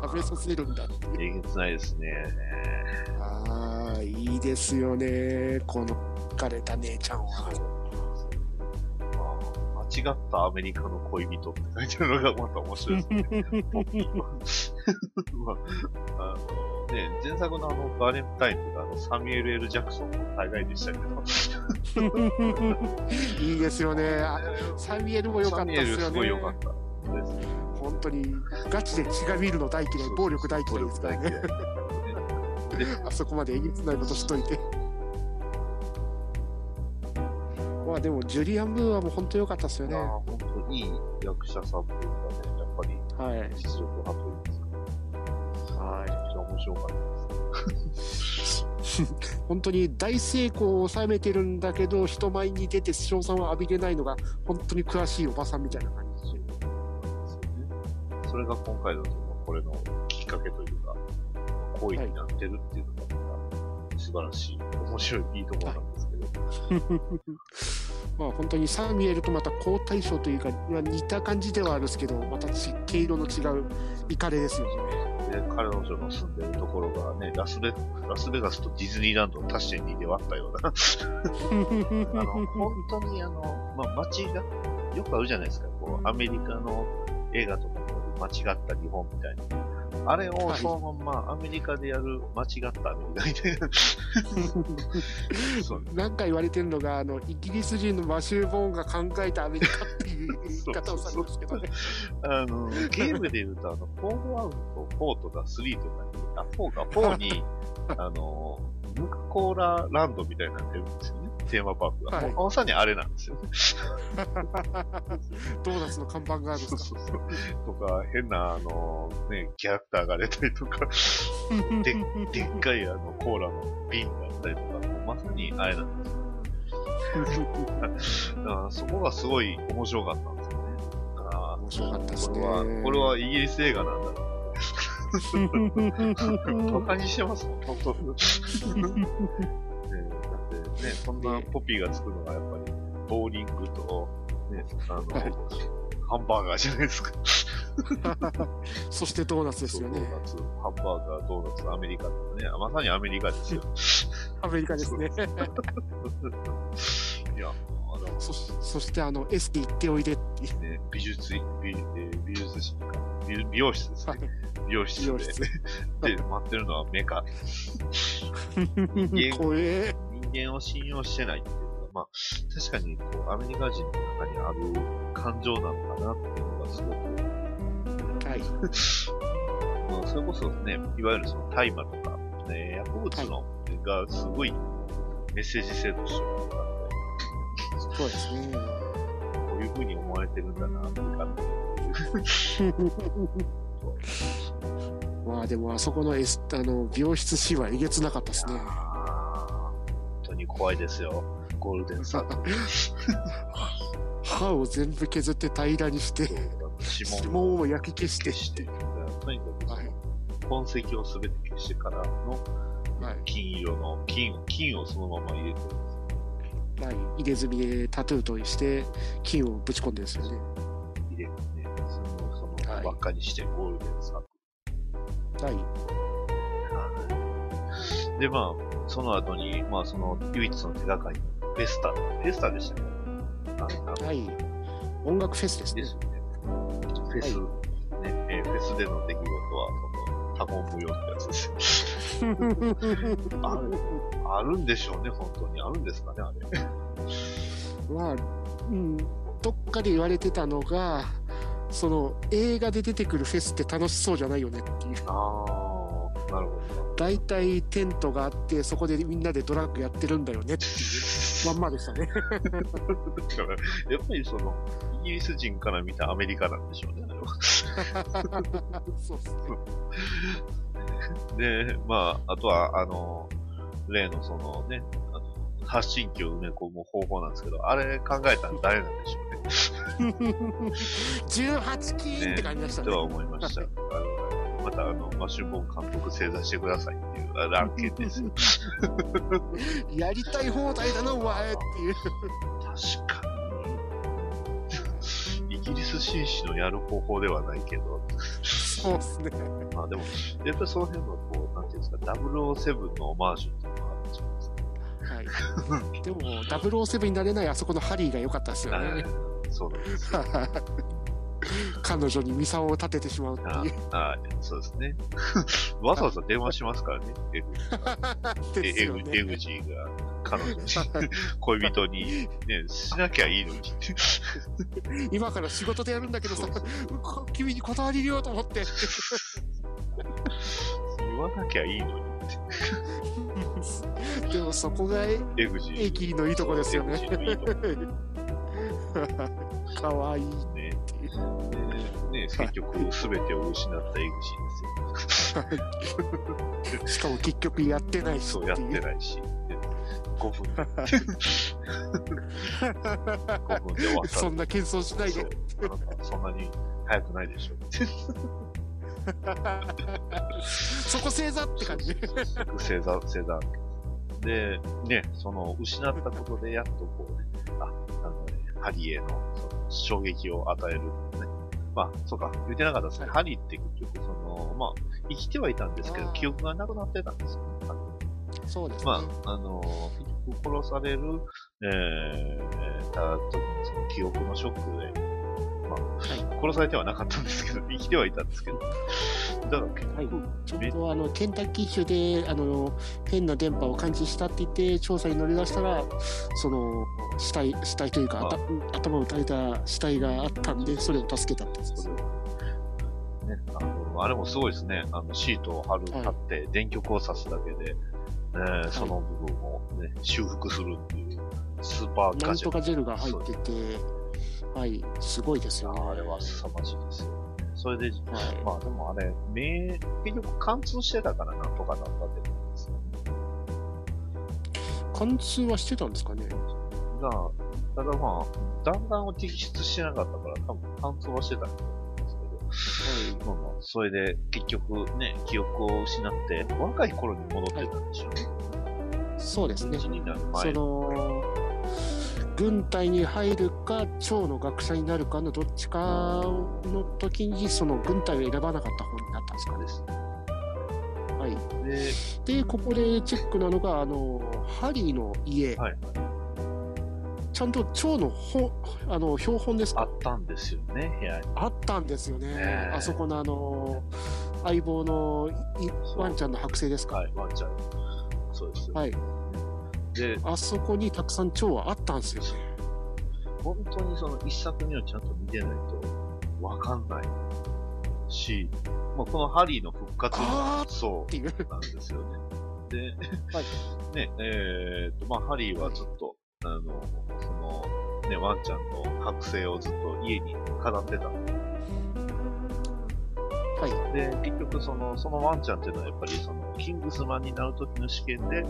食べさせるんだっていうえげつないですね。ああいいですよねこの枯れた姉ちゃんは違ったアメリカの恋人って書いてあるのがまた面白いですね。<laughs> あ、あのね、前作のあのバレンタインとかあのサミュエル・ L・ ジャクソンの大概でしたけど、<laughs> いいですよねあサミュエルも良かったサミュエルすですよねごい良かったですね。本当にガチで血が見るの大嫌い暴力大嫌いですからねあそこまでえげつないことしといてまあでもジュリアン・ムーアも本当良かったですよねまあ、本当いい役者さんというかね、やっぱりはい実力派というか。はい。めちゃくちゃ面白かったです。<laughs> 本当に大成功を収めてるんだけど人前に出て賞賛を浴びれないのが本当に詳しいおばさんみたいな感じでそれが今回のこれのきっかけというか、行為になってるっていうのが素晴らしい、面白い、いいところなんです。まあ本当にサミュエルとまた好対象というか、まあ、似た感じではあるんですけどまたち毛色の違うイカレですよね。で、彼女の住んでるところがね、ラスベラスベガスとディズニーランドを足して2で割ったような、<laughs> あの、本当にあの、まあ、街が、よくあるじゃないですか、こう、アメリカの映画とかの間違った日本みたいな。あれをそのままアメリカでやる間違ったみたいな。そう何回言われてるのがあのイギリス人のマシュー・ボーンが考えたアメリカっていう言い方をされますけどねあの、ゲームで言うと、あの、フォールアウト4とか3とかに、あ、4か、4に、あの、ヌクコーラランドみたいになってるんですよね。テーマパークが。はいまさにあれなんですよね。<laughs> ドーナツの看板があるそうそうそう。とか、変な、あの、ね、キャラクターが出たりとか、<laughs> ででっかいあの、コーラの瓶があったりとか、もうまさにあれなんですよ。だからそこがすごい面白かったんですよね。あ面白かったですねこれは、これはイギリス映画なんだな。<laughs> バカにしてますもん、本当に。ねだってね、こんなポピーが作るのがやっぱり、ボーリングと、ね、あの、はいハンバーガーじゃないですか。<laughs> そしてドーナツですよねドーナツ、ハンバーガー、ドーナツ、アメリカとかね、まさにアメリカですよ。<laughs> アメリカですねいや、そしそしてあのエステ行っておいでっていう。ね、美術、美えー美術室か。美美容室ですね。美容室で。美容室で、待ってるのはメカ。間 <laughs> 怖え。人間を信用してないっていうのは、まあ、確かに、こう、アメリカ人の中にある感情なのかなっていうのがすごく、はい。<laughs> まあそれこそね、いわゆるその大麻とか、ね、薬物の、がすごいメッセージ性としてはあって、そうですね。こういう風に思われてるんだな、っていう。<laughs> まあでもあそこのエスあの美容室シーンはえげつなかったですね。に怖いですよ。ゴールデンサークル。歯を全部削って平らにして、指指紋紋を焼き消して消して、とにかくはい痕跡をすべて消してからのはい金色の、金を、金をそのまま入れてるんですよはい、入れ墨でタトゥーとして金をぶち込んでるんですよね。入れてね、その、その、はい輪っかにしてゴールデンサークはい。ル。で、まあ、その後に、まあ、その、唯一の手がかり、フェスタ、フェスタでしたね。あのはい。音楽フェスですね。ですよね。フェス、ね、えーフェスでの出来事は、その、タゴン無用ってやつですよ。<laughs> ある、あるんでしょうね、本当に。あるんですかね、あれ。まあ、うん、どっかで言われてたのが、その映画で出てくるフェスって楽しそうじゃないよねっていう。ああ、なるほど。大体テントがあって、そこでみんなでドラッグやってるんだよねっていうまんまでしたね。<laughs> だから、やっぱりその、イギリス人から見たアメリカなんでしょうね、あれは。そうっすね。で、まあ、あとは、あの、例のそのね、発信機を埋め込む方法なんですけど、あれ考えたの誰なんでしょうね。<laughs> 18金って感じでしたね。とは思いました。あのまた、あの、マッシュボーン監督正座してくださいっていうあ案件ですよ。<laughs> やりたい放題だな、お前っていう。確かに。イギリス紳士のやる方法ではないけど、そうっすね。まあでも、やっぱりその辺の、こう、なんていうんですか、007のオマージュっていうのがあるんじゃないですか。はい。でも、007になれないあそこのハリーが良かったですよね。<laughs> そうなんですよ。<laughs> 彼女にミサオを立ててしまうってあいう。あそうですね。<laughs> わざわざ電話しますからね、<laughs> エグですよエグジーが彼女に、恋人に、ね、しなきゃいいのに。<laughs> 今から仕事でやるんだけどさ君に断りようと思って。言わなきゃいいのに。でもそこがエエグジー。キーのいいとこですよねかわいい。ね。ね、結局、すべてを失ったエグジーですよ。<laughs> しかも結局やってないしそうやってないし。5分で、5分で終わった。そんな謙遜しないで。あなたそんなに早くないでしょ。そこ正座って感じ。星座、星座。で、ね、その、失ったことで、やっとこうね、あ、あのね、ハリーへの、その、衝撃を与える、ね。まあ、そうか、言ってなかったですね。ハリーって結局、その、まあ、生きてはいたんですけど、記憶がなくなってたんですよね。そうですね。まあ、あの、結局殺される、えー、たその記憶のショックで、まあ、殺されてはなかったんですけど、<laughs> 生きてはいたんですけど、だから結はい局、ちょうめどあのケンタッキー州であの変な電波を感知したって言って調査に乗り出したらその死体死体というか頭を撃たれた死体があったんでそれを助けたってです。ね、あの、あれもすごいですね。あの、シートを貼る、はい貼って、電極を刺すだけで、えーその部分をね、修復するっていう、スーパーなんガジェット。とかジェルが入っててはい。すごいですよね。あれは凄まじいですよ。ね。それで、はい。まあでもあれ、目、結局貫通してたからなんとかなったってことですよね。貫通はしてたんですかね。が、ただまあ、弾丸を摘出してなかったから、多分貫通はしてたんだと思うんですけど、まあまあ、それで結局ね、記憶を失って、若い頃に戻ってたんでしょうね。そうですね。そ前。の軍隊に入るか長の学者になるかのどっちかの時にその軍隊を選ばなかった方になったんです。はい。で、で、ここでチェックなのが、あの、ハリーの家、はい。ちちゃんと蝶の本あの標本ですか？あったんですよね、部屋に。あったんですよね、あそこのあの相棒のワンちゃんの剥製ですか、はい、ワンちゃん。そうです。はい、で、あそこにたくさん蝶はあったんですよね。本当にその一作目をちゃんと見てないとわかんないし、まあ、このハリーの復活あもそう。うなんですよね。で、はい <laughs> ね、えーと、まあ、ハリーはずっと、あの、その、ね、ワンちゃんの剥製をずっと家に飾ってた。はい。で、結局その、そのワンちゃんっていうのはやっぱりその、キングスマンになる時の試験で、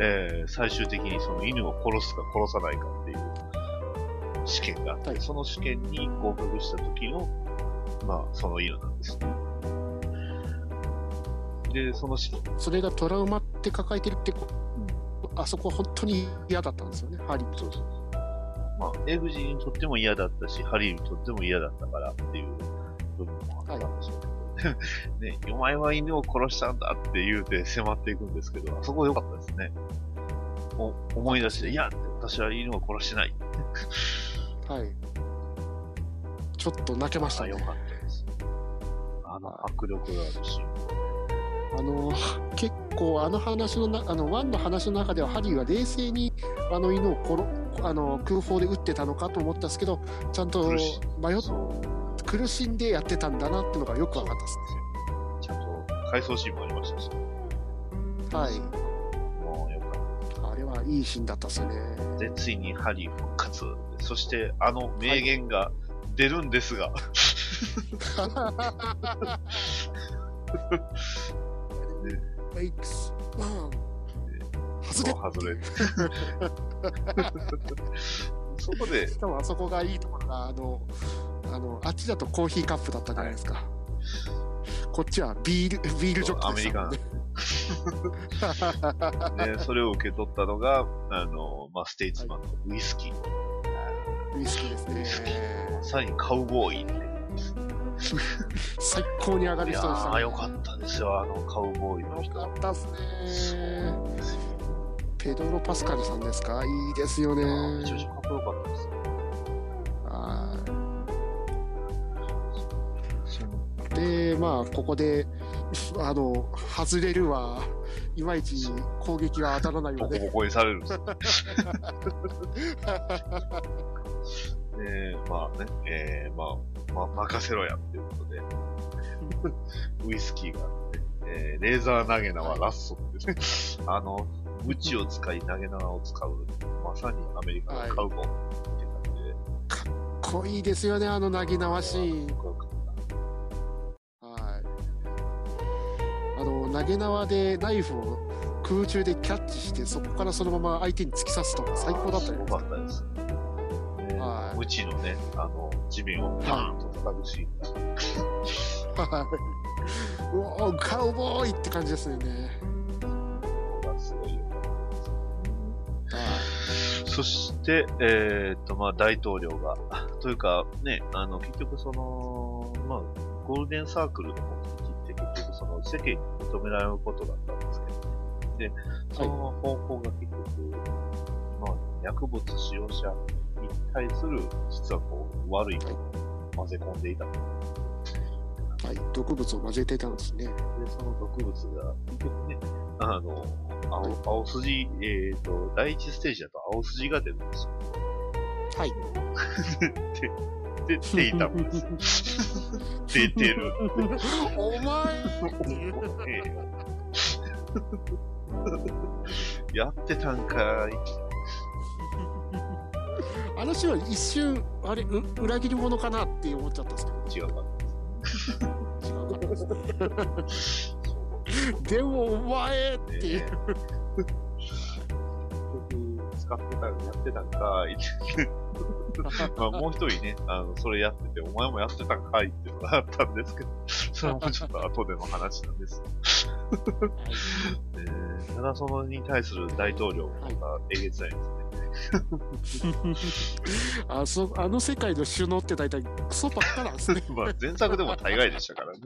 えー最終的にその犬を殺すか殺さないかっていう試験があって、はいその試験に合格した時の、まあ、その犬なんですね。で、その試験、それがトラウマって抱えてるってこ、あそこ本当に嫌だったんですよね、ハリー。そうそうまあ、エグジーにとっても嫌だったし、ハリーにとっても嫌だったからっていう部分もあったんでしょうけど、<laughs> ね、お前は犬を殺したんだって言うて迫っていくんですけど、あそこ良かったですね。お思い出して、いや、私は犬を殺してない。はい。ちょっと泣けましたねあ良。かったです。あの迫力があるシーン。あの、<laughs> 結構あの話のな、あの、ワンの話の中ではハリーは冷静にあの犬を殺、あの、空砲で撃ってたのかと思ったんですけど、ちゃんと迷っ、そう。苦しんでやってたんだなってのがよく分かったですちゃんと回想シーンもありましたし、ね。はい。もうよかっあれはいいシーンだったですよね。た。で、ついにハリー復活。そして、あの名言が出るんですが、メイクス、ワ <laughs> ン。外れ外れ。<laughs> そこで、しかもあそこがいいところが、あの、あの、あっちだとコーヒーカップだったじゃないですか。こっちはビール、ビールジョッキでしたもんね。ね、<laughs> それを受け取ったのが、あの、まあ、ステイツマンのウイスキー。ウイスキーですね。まさにカウボーイって。<laughs> 最高に上がいやる人でした、ー、ね。よかったですよ、あのカウボーイのよ人。かったっすそうね。ペドロ・パスカルさんですか？いいですよね。めちゃめちゃかっこよかったです。はいで、まあ、ここで、あの、外れるは、いまいち攻撃が当たらないボコボよね。コにされるんですよ。で、まあね、えー、まあ、まあ、任せろやっていうことで、ウイスキーがあって、えー、レーザー投げ縄ラッソってね、あの、無知を使い投げ縄を使う、まさにアメリカのカウボーイって感じで、かっこいいですよね、あの投げ縄シーン。あの、投げ縄でナイフを空中でキャッチして、そこからそのまま相手に突き刺すとか最高だったすよごかったです。ねはい無知のね、あの、地面をパ <laughs> ーンと叩くシーンが、はい。うおーカウボーイって感じですよね。い。そして、えーっと、まあ、大統領が、というか、ね、あの、結局その、まあ、ゴールデンサークルのの世間に認められることだったんですけどね。で、その方法が結局、まあ、薬物使用者に対する、実はこう、悪いものを混ぜ込んでいたと。はい。毒物を混ぜてたんですね。で、その毒物が、結局ね、あの、青青筋、えっ、と、第一ステージだと青筋が出るんですよ。はい。で、<laughs> 出ていたんです。<laughs> 出てる。お前やってたんかい。あのシーンは一瞬、あれ、う裏切り者かなって思っちゃったんですけど、違うか違うかったですね。<laughs> でも、お前っていう。ってたん、やってたんかい。<laughs> まあ、もう一人ね、あの、それやってて、お前もやってたんかいっていうのがあったんですけど、<laughs> それもちょっと後での話なんです。<laughs> えーただそのに対する大統領がえげつないですね。<laughs> あそあの世界の首脳って大体クソばっかなんですね。<laughs> まあ、前作でも大概でしたからね。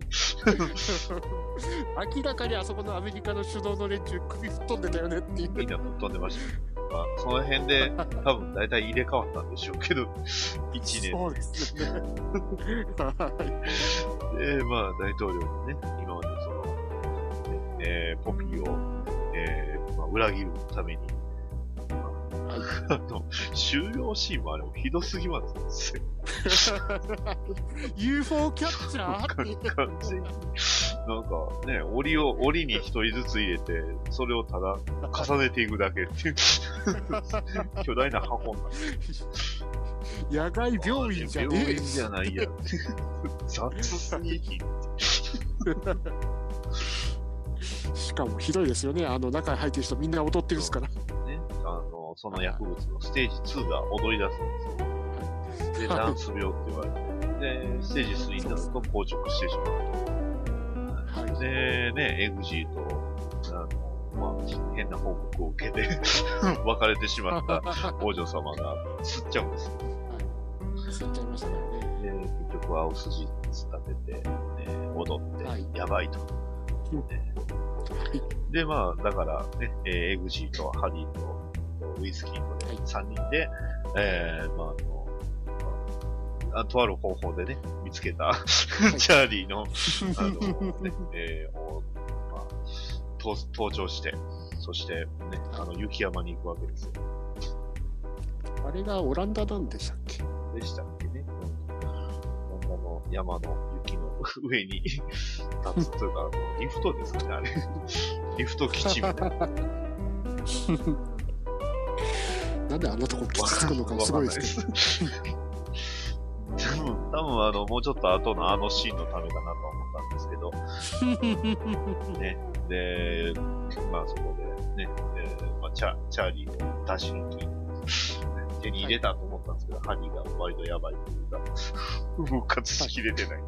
<laughs> 明らかにあそこのアメリカの首脳の連中首吹っ飛んでたよねっていう。みんな吹っ飛んでましたね。まあ、その辺で多分大体入れ替わったんでしょうけど、1年そうですね。はい。で、まあ、大統領のね、今までその、ねえーポピーを、えーまあ、裏切るために、まあ、の、収容シーンもあれもひどすぎますよ。UFO キャッチャー完全に。なんかね、檻を、檻に一人ずつ入れて、それをただ重ねていくだけっていう。巨大な箱になって野外病院じゃねえ病院じゃないや。雑すぎ。しかもひどいですよね。あの中に入ってる人みんな踊ってるっすから。の、その薬物のステージ2が踊り出すんですよ。<laughs> で、ダンス病って言われて、で、ステージ3になると硬直してしまうと。で、ね、エグジーと、あの、まあ、変な報告を受けて、<laughs> 別れてしまった王女様が吸っちゃうんですよ。吸っちゃいましたね。で、結局青筋立てて、ね、踊って、やばいと。で、まあ、だからね、えーエグジーとハリーとウイスキーとね、3人で、えー、まあ、あの、まああとある方法でね、見つけた、<laughs> チャーリーの、あの、ね、えーを、まあ、登登場して、そして、ね、あの、雪山に行くわけですよ。あれがオランダなんでしたっけ？でしたっけね。オランダの山の雪の <laughs> 上に立つというか、リフトですかね、あれ。リフト基地みたいな。<laughs> なんであんなとこ傷つくのかすごいですけど。多分、あの、もうちょっと後のあのシーンのためかなとは思ったんですけど、<laughs> ね、で、まあそこでね、えーまあ、チャチャーリーを出し抜き、手に入れたと思ったんですけど、ハニーが割とやばいというか、復活しきれてない。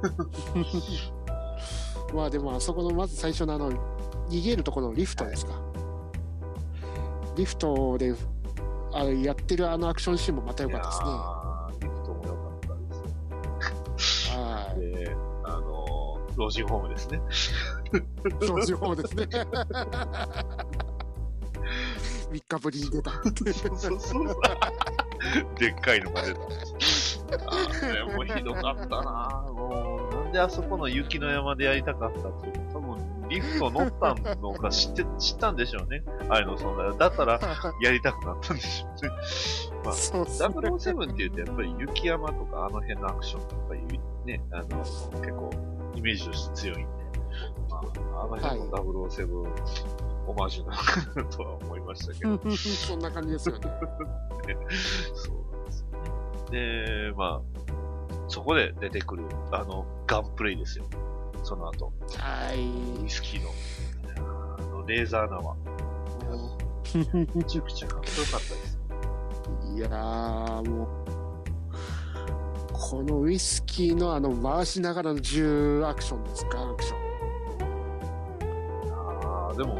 <laughs> まあでもあそこのまず最初のあの逃げるところのリフトですか。リフトであのやってるあのアクションシーンもまた良かったですね。リフトも良かったですよ。はい。で、あのー、老人ホームですね。老人ホームですね。3日ぶりに出た。そうそうそう。でっかいのが出た。あれもひどかったなもう、なんであそこの雪の山でやりたかったっていうと、多分、リフト乗ったのか知って、知ったんでしょうね。あれの存在を。だったら、<laughs> やりたくなったんでしょうね。まあ、007って言うと、やっぱり雪山とかあの辺のアクションってやっぱりね、あの、結構、イメージとして強いんで、まあ、あの辺の007、オマージュなのかなとは思いましたけど。<laughs> そんな感じですよね。そうなんですよね。で、まあ、そこで出てくる、あの、ガンプレイですよ。その後。はい。ウイスキーの、あの、レーザー縄。めちゃくちゃかっこよかったです。いやー、もう、このウイスキーのあの回しながらの銃アクションですか、アクション。ああ、でも、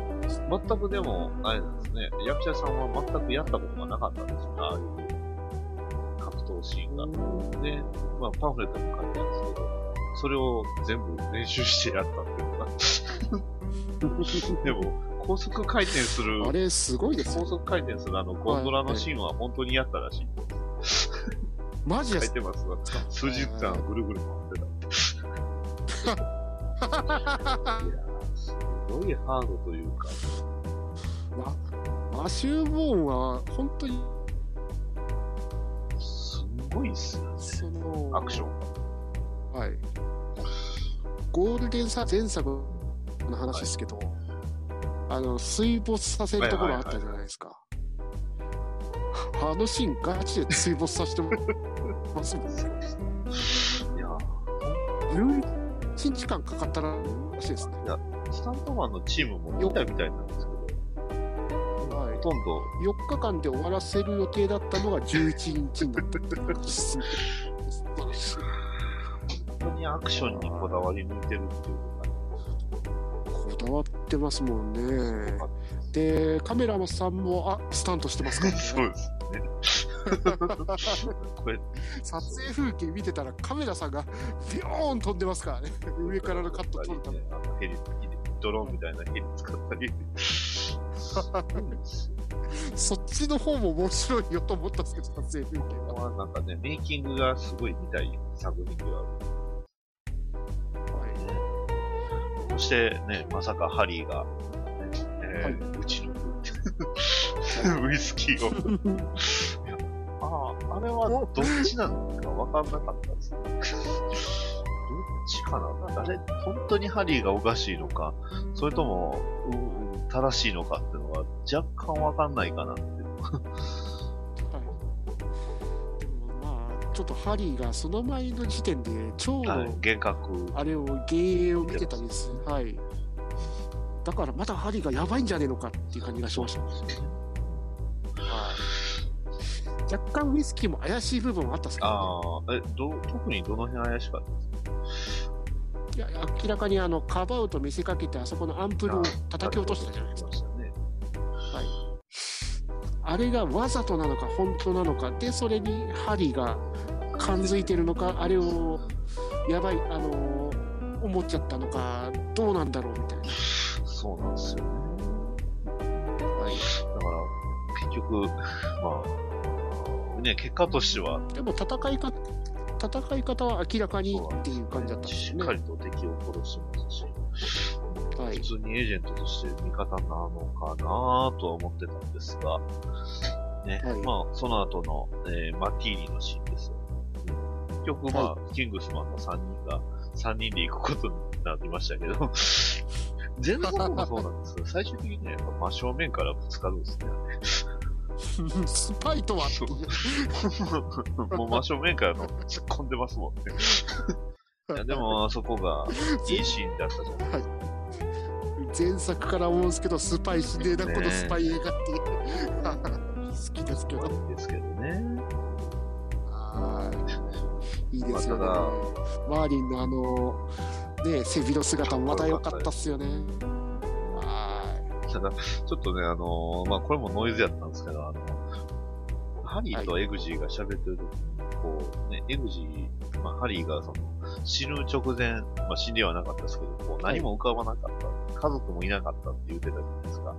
全くでも、あれなんですね。役者さんは全くやったことがなかったんですよね。ああいう格闘シーンが。で、まあ、パンフレットにも書いてあるんですけど、それを全部練習してやったっていうのが。<laughs> でも、高速回転する、あれ、すごいです高速回転するあの、ゴンドラのシーンは本当にやったらしい。マジです書いてますわ。数日間ぐるぐる回ってた。いやすごいハードというか。マシュー・ボーンは本当にすごいっすよね。そのアクションが。はい。ゴールデンサ前作の話ですけど、あの、水没させるところあったじゃないですか。あのシーンガチで水没させてますもんね。いや11日間かかったらしいですね。いや、スタントマンのチームも見たみたいなんですけど、はい、ほとんど、4日間で終わらせる予定だったのが11日になったですね。<laughs> 本当にアクションにこだわり抜いてるっていうのが、こだわってますもんね。で、カメラマンさんも、あ、スタントしてますからね。そうですね。これ、撮影風景見てたらカメラさんがビヨーン飛んでますからね。上からのカット撮るために。あのヘリ、ドローンみたいなヘリ使ったり。そっちの方も面白いよと思ったんですけど、撮影風景は。まあなんかね、メイキングがすごい見たい作品ではある。してね、まさかハリーが、ねえーうちの <laughs> ウイスキーを。ああ、あれはどっちなのか分かんなかったですね。どっちかな。誰、本当にハリーがおかしいのか、それとも、うん、正しいのかっていうのが若干分かんないかなって。いうちょっとハリーがその前の時点で超の、はい、幻覚。あれを、幻影を見てたんです。はい。だからまだハリーがやばいんじゃねえのかっていう感じがしました。はい。若干ウイスキーも怪しい部分はあったんですけど、ね、ああ、え、ど、特にどの辺怪しかったですか？いや、明らかにあの、カバウと見せかけて、あそこのアンプルを叩き落としたじゃないですか。ね。はい。あれがわざとなのか、本当なのか、で、それにハリーが感づいてるのか、あれを、やばい、あの思っちゃったのか、どうなんだろうみたいな。そうなんですよね。はい。だから、結局、まあ、ね、結果としては、でも戦い方、戦い方は明らかにっていう感じだったんですし。っかりと敵を殺しますし、はい普通にエージェントとして味方なのかなとは思ってたんですが、ね、はいまあ、その後の、えーマティーニのシーンですよ。結局、まあ、キングスマンの3人が、3人で行くことになりましたけど、<laughs> 前作もそうなんですけど、<laughs> 最終的にね、やっぱ真正面からぶつかるんですね。スパイとは？もう真正面からの突っ込んでますもんね。<laughs> いやでも、あそこがいいシーンだったじゃないですか。前作から思うんですけど、スパイしねえな、このスパイ映画って。好きですけど。ですけどね。はい。いいですよね。マーリンのあの、ね、背広姿もまた良かったっすよね。ただ、ちょっとね、あのーまあ、これもノイズやったんですけど、あの、ハリーとエグジーが喋ってる時に、こう、ね、エグジー、まあ、ハリーがその、死ぬ直前、まあ、死んではなかったですけど、こう、何も浮かばなかった、家族もいなかったって言ってたじゃないですか。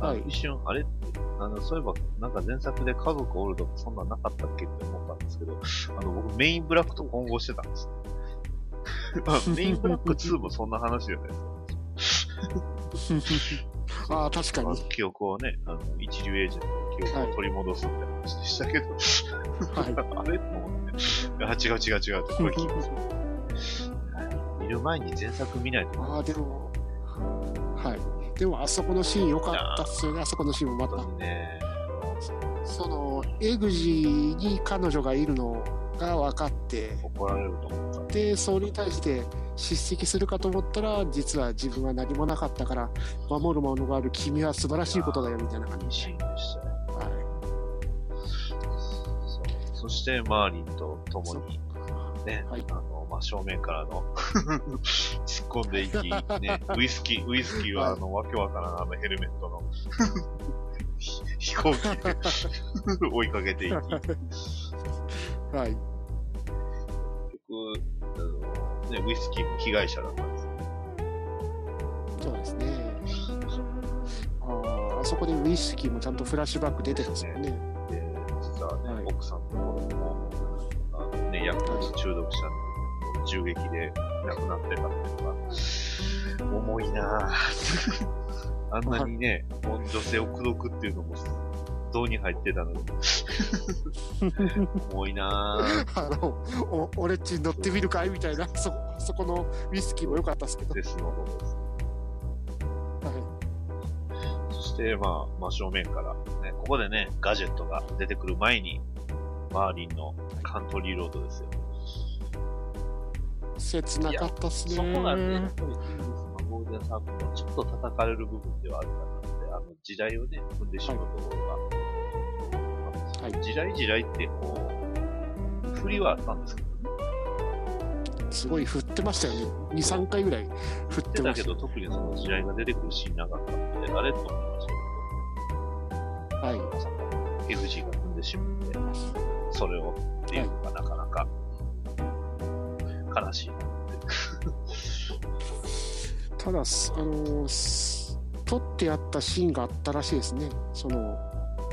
はい一瞬、あれって、あの、そういえば、なんか前作で家族おるとかそんなんなかったっけって思ったんですけど、あの、僕メインブラックと混合してたんですね。ま <laughs> あメインブラック2もそんな話じゃないですか。<laughs> ああ、確かに。記憶をね、あの、一流エージェントの記憶を取り戻すみたいな話でしたけど、<laughs> あれ？と思って、あ、違う違う違うって、これ聞いて見る前に前作見ないと。ああ、でも、はい。でも、あそこのシーン良かったっすよね、あそこのシーンもまた。ね、その、エグジーに彼女がいるのが分かって、怒られると思った。で、それに対して叱責するかと思ったら、実は自分は何もなかったから、守るものがある君は素晴らしいことだよ、みたいな感じで。シーンでしたね。はい。そして、マーリンと共に、ね、あの、真正面からの <laughs> 突っ込んでいき、ね、ウイスキー、ウイスキーは、あの、わけわからんあのヘルメットのひ <laughs> 飛行機で追いかけていき、結はい。局、あの、ね、ウイスキーも被害者だったんですよ。そうですね。ああ、あそこでウイスキーもちゃんとフラッシュバック出てますよね。で、実はね、奥さんと子供も、あのね、薬物中毒者の銃撃で亡くなってたっていうのが、重いなぁ。<laughs> あんなにね、女性を口説くっていうのも、どうに入ってたのに。<laughs> 重いなぁ。あの、お俺っちに乗ってみるかい？みたいな、そ、そこのウイスキーも良かったですけど。デスの方です。はい。そして、まあ、真正面から、ね、ここでね、ガジェットが出てくる前に、マーリンのカントリーロードですよ。切なかったっすね。そこがね、やっぱりゴールデンサークルのちょっと叩かれる部分ではあるかなって、あの時代をね、踏んでしまうところが。時代時代ってこう、振りはあったんですけどね。すごい振ってましたよね。2、3回ぐらい振ってましただけど、特にその時代が出てくるシーンなかったんで、で、あれと思いましたけど、はい。FG が踏んでしまって、それをっていうのがなかなか悲しいなって。<laughs> ただ、すあのーす撮ってあったシーンがあったらしいですね。その、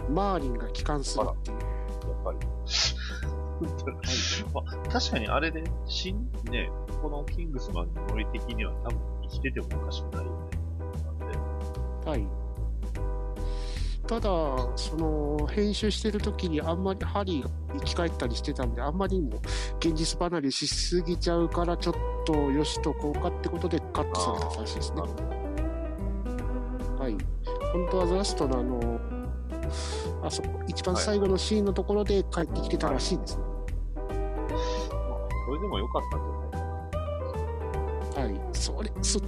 マーリンが帰還するっていう。やっぱり。<laughs> まあ、確かにあれで、死ん、ね、このキングスマンのノリ的には多分生きててもおかしくないよね。なんで、はい。ただ、その、編集してる時にあんまりハリーが生き返ったりしてたんで、あんまりにも現実離れしすぎちゃうから、ちょっとよしとこうかってことでカットされたらしいですね。はい。本当はザラストのあの、あそこ、一番最後のシーンのところで帰ってきてたらしいですね。まあ、それでも良かったんじゃない？かな。はい。それ、そ、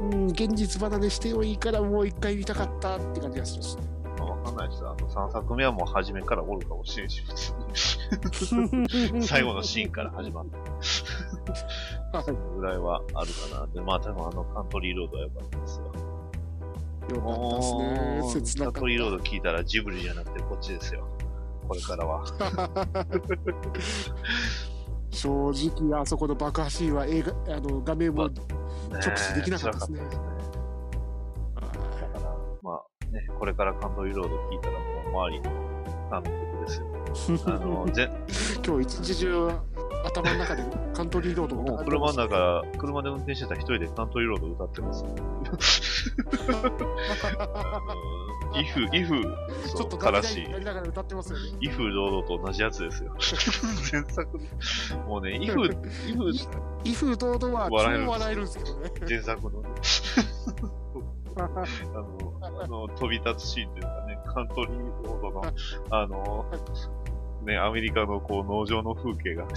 うん、現実離れしてもいいからもう一回見たかったって感じがするあ、わかんないです。あの、3作目はもう初めからおるかもしれんし、普通に。最後のシーンから始まって。そのぐらいはあるかな。で、まあ、多分あのカントリーロードは良かったですよ。よかったですね。なかっカントリーロード聞いたらジブリじゃなくてこっちですよ。これからは。た。<laughs> 正直、あそこの爆破シーンは映画、あの、画面もね直視できなかったですね。だから、まあね、これからカントリーロード聞いたらもう周りのあの曲ですよ。あの、<laughs> ぜ今日一日中頭の中でカントリーロードもう車の中、車で運転してたら一人でカントリーロード歌ってます。イ <laughs> フ、イフ、ちょっとガリガからしい。リやりながら歌ってますよね。イフ堂々と同じやつですよ。<laughs> 前作の。もうね、<laughs> イフ、イフ、威風堂々は笑える超笑えるんですけどね。前作のね、あの、あの、飛び立つシーンというかね、カントリーロードの、あの、ね、アメリカのこう農場の風景が、<laughs>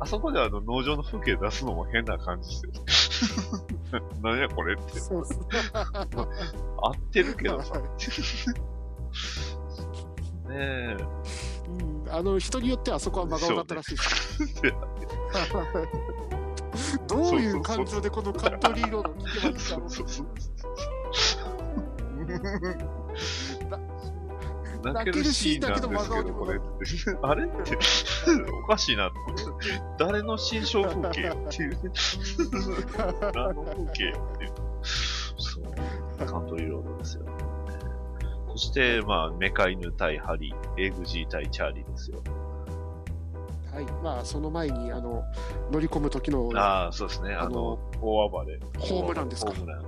あそこであの農場の風景出すのも変な感じですよ。<laughs> 何やこれって。そうそう。合ってるけどさ。<laughs> ねえ。うんあの、人によってはあそこは真顔だったらしいです。どういう感情でこのカントリーロードを聴けばいいんだろう泣けるシーンなんですけど、これ。あれって、おかしいな。誰の新象風景っていうね。何の風景っていう。そう。カントリーロードですよ。そして、まあ、メカ犬対ハリー、エグジー対チャーリーですよ。はい。まあ、その前に、あの、乗り込む時の、ああ、そうですね。あの、大暴れ。ホームランですか？ホームラン。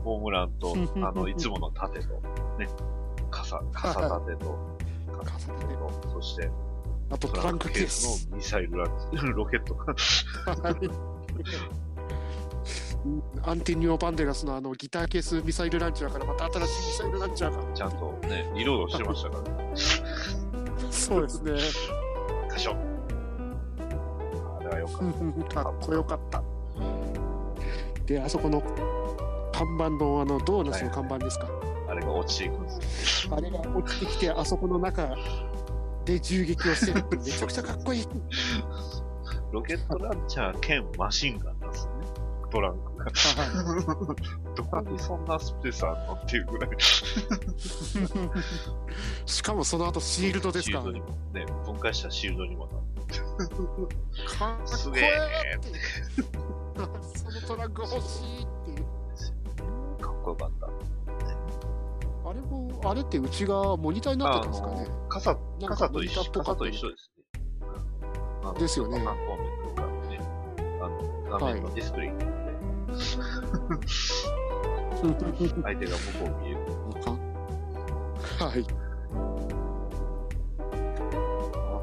<laughs> ホームランと、あの、<laughs> いつもの盾と、ね、傘、<laughs> 傘盾と、傘盾と、そして、あとトランクケース。のミサイルランロケットが。<laughs> アンティニオ・バンデラスのあのギターケースミサイルランチャーからまた新しいミサイルランチャーが。ちゃんとね、リロードしてましたからね。そうですね。カショあれはよかった。<laughs> かっこよかった。で、あそこの看板のあのドーナツの看板ですか。あれが落ちていくんですよ。あれが落ちてきて、あそこの中で銃撃をしてるって <laughs> めちゃくちゃかっこいい。ロケットランチャー兼マシンガンなんですよね。トランクが。どこにそんなスペースあんのっていうぐらい。<laughs> しかもその後シールドですかシールドにもね、分解したシールドにもなって。かっこすげえ <laughs> そのトランク欲しいっていう。かっこよかった。あれも、あれって内側モニターになってたんですかね。傘、傘と一緒傘と一緒ですね。ですよね画面のディスプレイになって、相手が向こう見える。はい。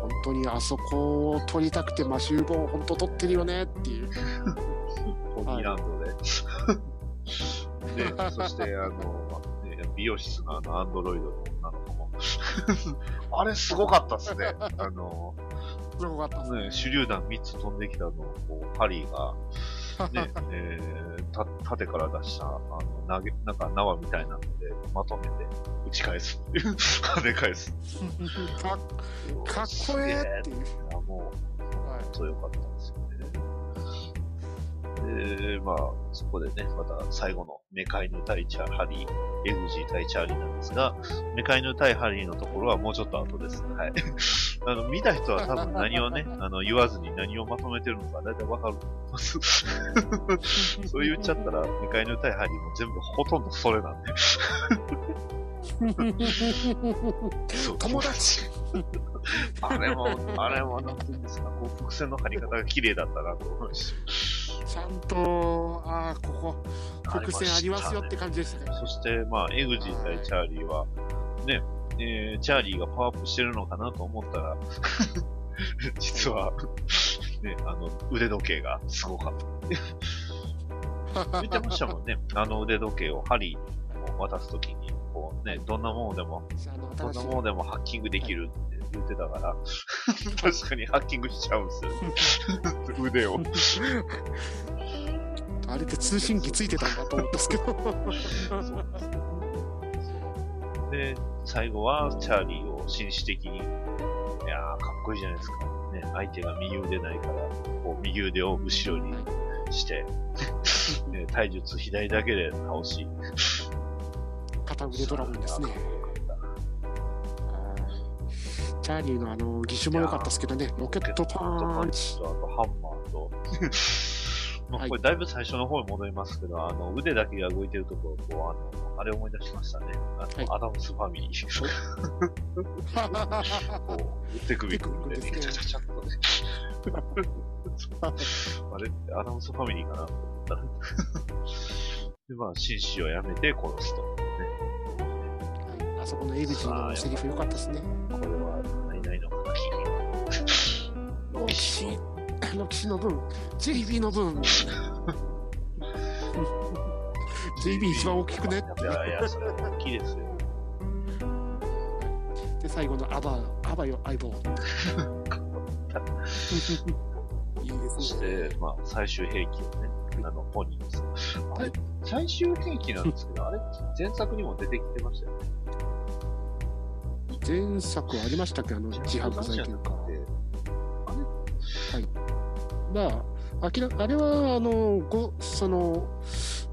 本当にあそこを取りたくてマシューボン本当取ってるよねっていう。ポニーランドで。<laughs> で、そして、あの、ね美容室のあの、アンドロイドの女の子も。<laughs> あれすごかったっすね。あの、すごかったね。ね、手榴弾3つ飛んできたのを、こう、ハリーが、ね、<laughs> えー、た、縦から出した、あの、投げ、なんか縄みたいなので、まとめて、打ち返す跳ね返す。<laughs> かかっこええっていう。いや、もう、はい本当良かったんでまあ、そこでね、また最後のメカイヌ対チャーハリー、エグジー対チャーリーなんですが、メカイヌ対ハリーのところはもうちょっと後です。はい。<laughs> あの、見た人は多分何をね、<laughs> あの、言わずに何をまとめてるのか大体わかると思います。<laughs> そう言っちゃったら、メカイヌ対ハリーも全部ほとんどそれなんで。そう友達あれも、あれも、なんていうんですか、こう、伏線の張り方が綺麗だったなと思います。ちゃんと、ああ、ここ、伏線ありますよって感じですね。そして、まあ、エグジー対チャーリーは、ね、えー、チャーリーがパワーアップしてるのかなと思ったら、<laughs> 実は、ね、あの、腕時計がすごかった。<laughs> 言ってましたもんね。あの腕時計をハリーに渡すときに、こうね、どんなものでも、どんなものでもハッキングできるって言ってたから、確かにハッキングしちゃうんですよ。<laughs> 腕を。あれって通信機ついてたんだと思ったんですけど。で、最後はチャーリーを紳士的に、いやー、かっこいいじゃないですか。ね、相手が右腕ないから、こう右腕を後ろにして、ね、体術左だけで倒し、片腕ドラゴンですね。チャーリーのあの、義手も良かったですけどね、ロケットパンチ。と、あとハンマーと、<laughs> まあ、これだいぶ最初の方に戻りますけど、あの、腕だけが動いてるところを、こう、あの、あれ思い出しましたね。あの、アダムスファミリー。<laughs> こう、手首組んで、ちゃちゃちゃっとね。<laughs> あれってアダムスファミリーかなと思ったら。で、まあ、紳士をやめて殺すと。あそこのエグジーのセリフ良かったですね。これは、何々のロキシ、ロキシの分、JB の分。JB 一番大きくね。いやいや、それ大きいですよ。で、最後のアバ、アバよ、相棒。<laughs> いいですそして、まあ、最終兵器をね、あの、ポニーです。あれ、最終兵器なんですけど、あれ、前作にも出てきてましたよね。前作ありましたっけ？あの、自白剤というか。はい。まあ、明らあれは、あの、ご、その、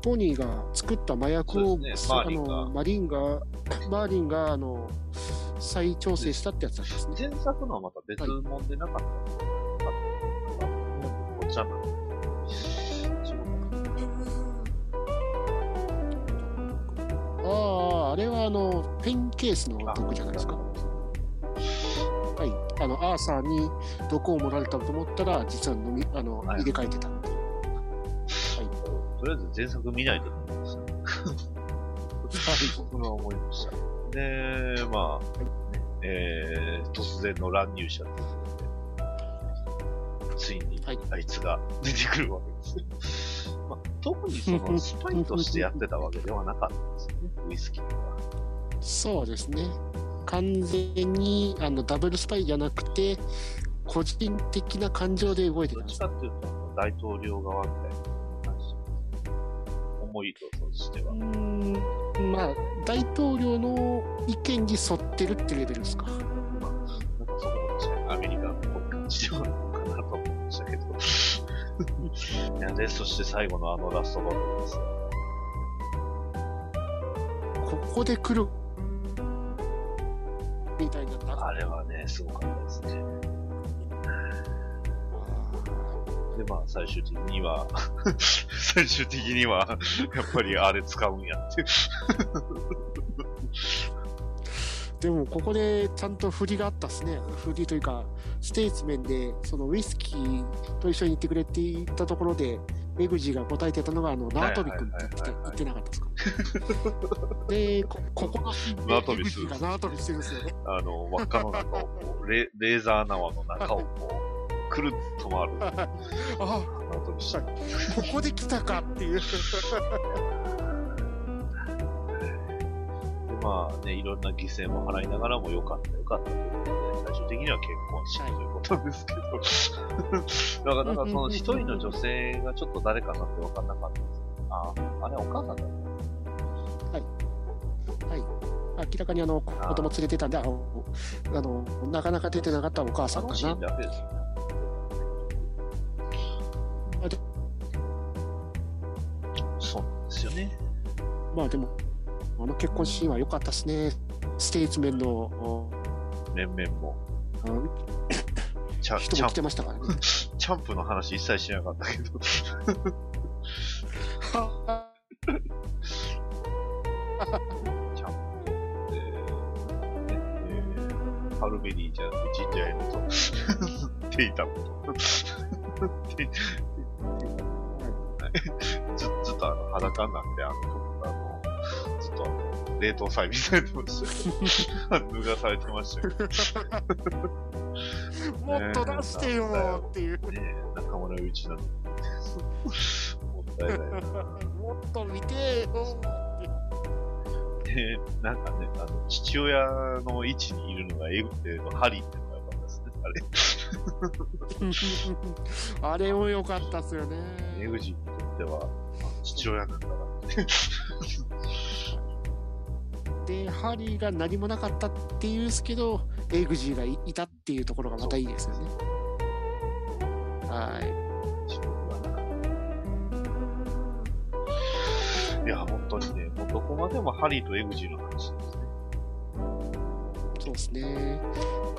ポニーが作った麻薬を、あの、マリンが、マーリンが、あの、再調整したってやつなんですね。前作のはまた別物でなかった、こっちはああ、あれはあの、ペンケースの毒じゃないですか。はい。あの、アーサーに毒を盛られたと思ったら、実は飲み、あの、入れ替えてたっていう。とりあえず前作見ないと思いました。それは思いました。で、まあ、えー、突然の乱入者ということで、ついにあいつが出てくるわけです。まあ、特にその <laughs> スパイとしてやってたわけではなかったんですよね、ウイスキーは。そうですね。完全にあのダブルスパイじゃなくて、個人的な感情で動いてたんです。どっちかっていうと、大統領側みたいな感じ。思いとしては。うん、まあ、大統領の意見に沿ってるってレベルですか。なんかそこアメリカっぽい感じではあるのかなと思いましたけど。<laughs> で、そして最後のあのラストバトルです。ここで来るみたいな。あれはね、すごかったですね。で、まあ、最終的には、<laughs> 最終的には、やっぱりあれ使うんやって。でも、ここでちゃんと振りがあったっすね。振りというか、ステーツ面で、そのウイスキーと一緒に行ってくれって言ったところで、エグジーが答えてたのが、あの、縄跳びくんって言ってた言ってなかったですか？<laughs> で、こ、ここのシーンでエグジーが縄跳びしてるんですよね。あの、輪っかの中をこう、<laughs> レレーザー縄の中をこう、くるっと回る。<laughs> あ縄跳びしてここで来たかっていう。で、まあね、いろんな犠牲も払いながらも良かった良かったということで、最終的には結婚したということですけど、だからなんかその一人の女性がちょっと誰かなって分かんなかったんですけど、ああ、あれお母さんだったはい。明らかにあの、子供連れてたんで、あの、あのなかなか出てなかったお母さんかなあのシーン。だけですよね。あでですよね。まあでも、あの結婚シーンは良かったですね。ステーツメンのお面々も。あのチャチャン人も来てましたからね。チャンプの話一切しなかったけど。チャンプと、えーねえーハルベリーじゃなくてジンジャーエールと、テイタムと。<laughs> ずずっとあの裸になって、あの、冷凍催眠 <laughs> されてましたよ。脱がされてましたよ。もっと出してよーっていう。<laughs> ねえ、中村祐一なのに。もったいないな。もっと見てーよで、なんかね、あの、父親の位置にいるのがエグってのハリーってのが良かったですね。あれ。あれも良かったっすよね。エグジにとっては、あ父親なんだなって。で、ハリーが何もなかったっていうんですけど、エグジーがいいたっていうところがまたいいですよね。はい。いや、本当にね、もうどこまでもハリーとエグジの話ですね。そうですね。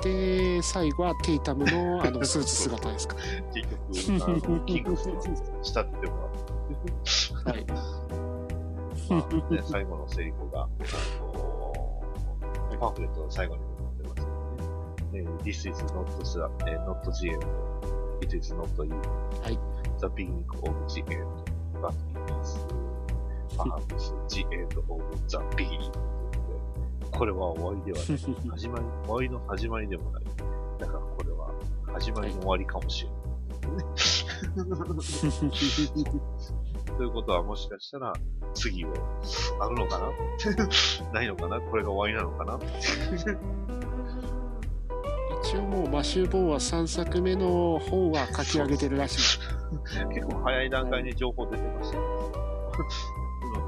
で、最後はテイタムのあのスーツ姿ですか。<laughs> 結局、あの、キングスの仕立ててもらって。はい。ま <laughs> あね、最後のセリフが、あのパンフレットの最後にも載ってますけどね。えー This is not not end. It is not you. はい。The beginning of end. But it is perhaps the end of the beginning. これは終わりではない。始まり、終わりの始まりでもない。だからこれは始まりの終わりかもしれない。ということはもしかしたら次はあるのかな？<laughs> ないのかな？これが終わりなのかな？一応もうマシュー・ボーンは3作目の本は書き上げてるらしい。結構早い段階に情報出てました。うん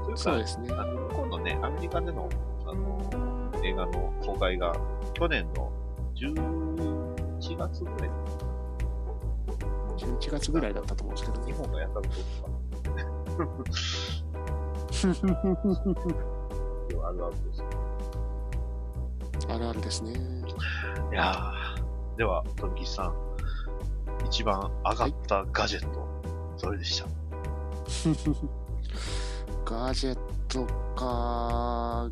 というかそうですね。あの今度ね、アメリカでのあの映画の公開が去年の11月ぐらい11月ぐらいだったと思うんですけど日ね。本がやったこととか、あるあるです。あるあるですね。いやー、では、富木さん、一番上がったガジェット、どれでした？ガジェットか。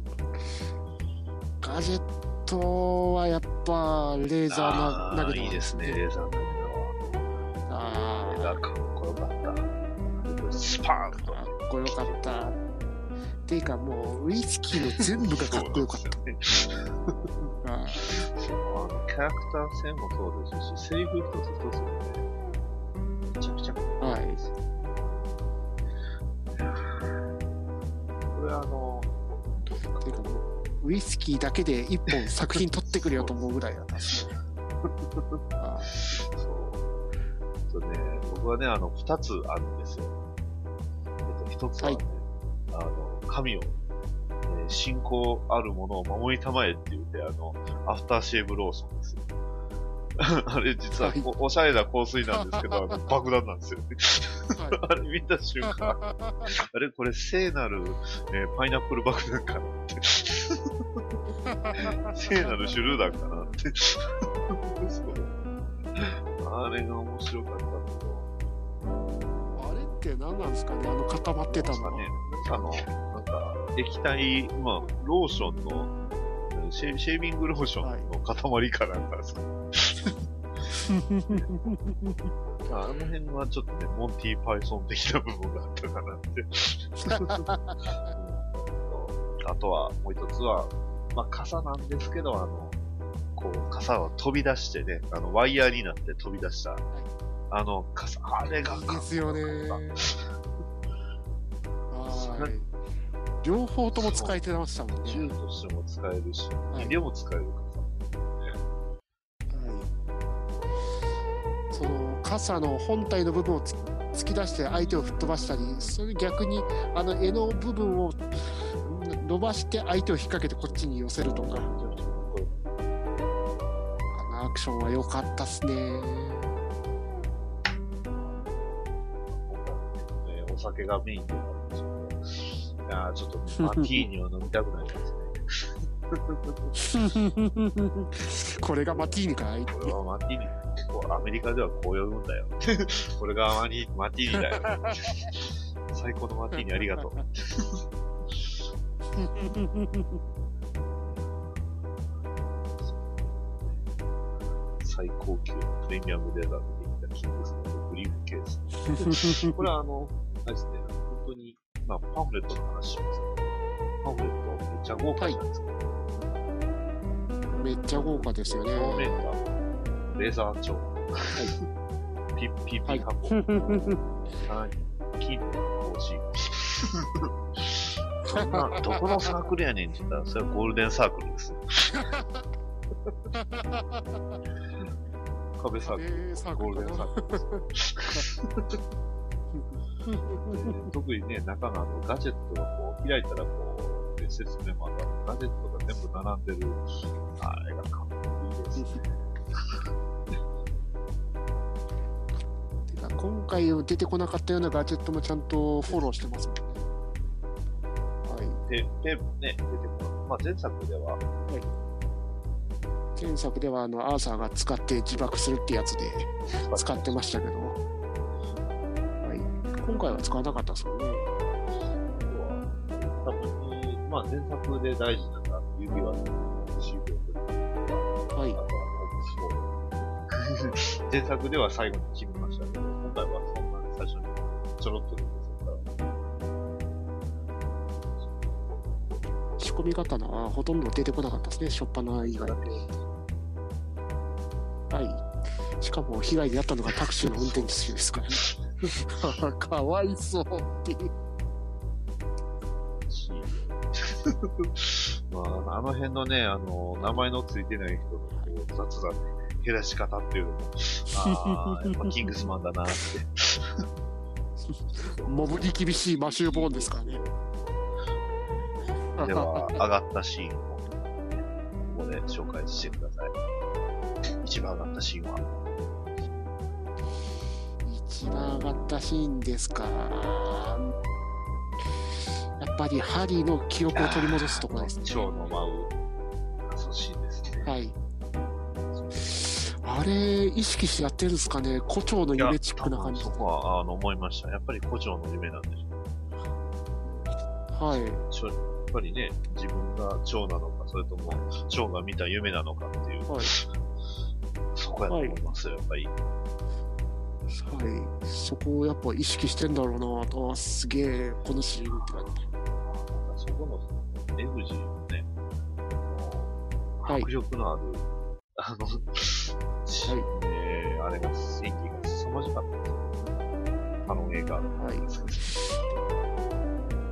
ガジェットはやっぱレーザーあな投げーいいですね、レーザー投げあたスパーンと。かっこよかった。っていうかもうウイスキーの全部がかっこよかった。た。ああのキャラクター線もそうですし、セリフ一つ一つもね、めちゃくちゃかっこいいです。これあの、ていうかもうウイスキーだけで一本作品撮ってくれよと思うぐらいだったし。あそう。そうね、僕はね、あの、二つあるんですよ。えっと、一つはね、あの、神を、えー信仰あるものを守りたまえって言って、あの、アフターシェーブローソンですよ。<laughs> あれ実はこ、おしゃれな香水なんですけど、あの <laughs> 爆弾なんですよね。はい <laughs> あれ見た瞬間、あれこれ聖なる、えーパイナップル爆弾かなって。聖なるシュルーダンかなって。あれが面白かったって何なんですかねあの固まってたのね、あの、なんか、液体、まあ、ローションの、シェシェービングローションの塊かなんかですか、<laughs> あの辺はちょっとね、モンティー・パイソン的な部分があったかなって。う <laughs> んあとは、もう一つは、まあ、傘なんですけど、あの、こう、傘を飛び出してね、あの、ワイヤーになって飛び出した、あの、傘、あれがいいですよね。はい。両方とも使えてましたもんね。銃としても使えるし、はいでも使えるはい、その傘の本体の部分をつ突き出して相手を吹っ飛ばしたり、それ逆にあの柄の部分を伸ばして相手を引っ掛けてこっちに寄せるとか、あのアクションは良かったっすね。お酒がメインでもあるんですけやーちょっとマティーニを飲みたくなりますね。これがマティーニかい？これはマティーニ。アメリカではこう呼ぶんだよ。<laughs> これがマニマティーニだよ。<laughs> 最高のマティーニありがとう。<laughs> 最高級のプレミアムデザートできたキングスのブリーフケース。これはあの、あれですね、本当に、まあ、パンフレットの話しますけど、パンフレットめっちゃ豪華じゃないですか。めっちゃ豪華ですよね。表面がレーザー調。ピッピッピ箱。さらに、金の格子。<laughs> そんな、どこのサークルやねんって言ったら、それはゴールデンサークルですよ。<laughs> 壁サークルゴールデンサークルです。<laughs> で特にね、中のあのガジェットがこう開いたらこう、で説明もあったガジェットが全部並んでる、あれがかっこいいですね。て <laughs> か今回出てこなかったようなガジェットもちゃんとフォローしてますもんね。はい。で、で、ね、出てこない。まあ前作では、前作ではあのアーサーが使って自爆するってやつで使ってましたけど、はい、今回は使わなかったですもんね。多分に、まあ前作で大事なのは指輪のシールを取るはい。あとはオプスフォール。前作では最後に決めましたけど、今回はそんなに最初にちょろっと出てたから、仕込み刀はほとんど出てこなかったですね、しょっぱな以外で。はい。しかも被害に遭ったのがタクシーの運転手ですからね。<laughs> かわいそうっていう。し、<laughs> まあ、あの辺のね、あの、名前のついてない人のこう雑な、ね、減らし方っていうのも、ああ、やっぱ <laughs> キングスマンだなって。モブに厳しいマシューボーンですからね。では、上がったシーンを、ここで紹介してください。一番上がったシーンは、一番上がったシーンですか。やっぱりハリーの記憶を取り戻すところですね。蝶の舞う、そのシーンですね。はい。あれ、意識してやってるんですかね胡蝶の夢チックな感じそ。こは、あの、思いました。やっぱり古城の夢なんでしょはい。やっぱりね、自分が蝶なのか、それとも、蝶が見た夢なのかっていう、はい。そこやと思いますよ、やっぱり。はい。そこをやっぱ意識してんだろうなと、あすげえ、このシーンって感じ。そこの、エグジーのね、はい迫力のある、あの、シーンで、あれが、演技が凄まじかったですよ。あの映画。はい。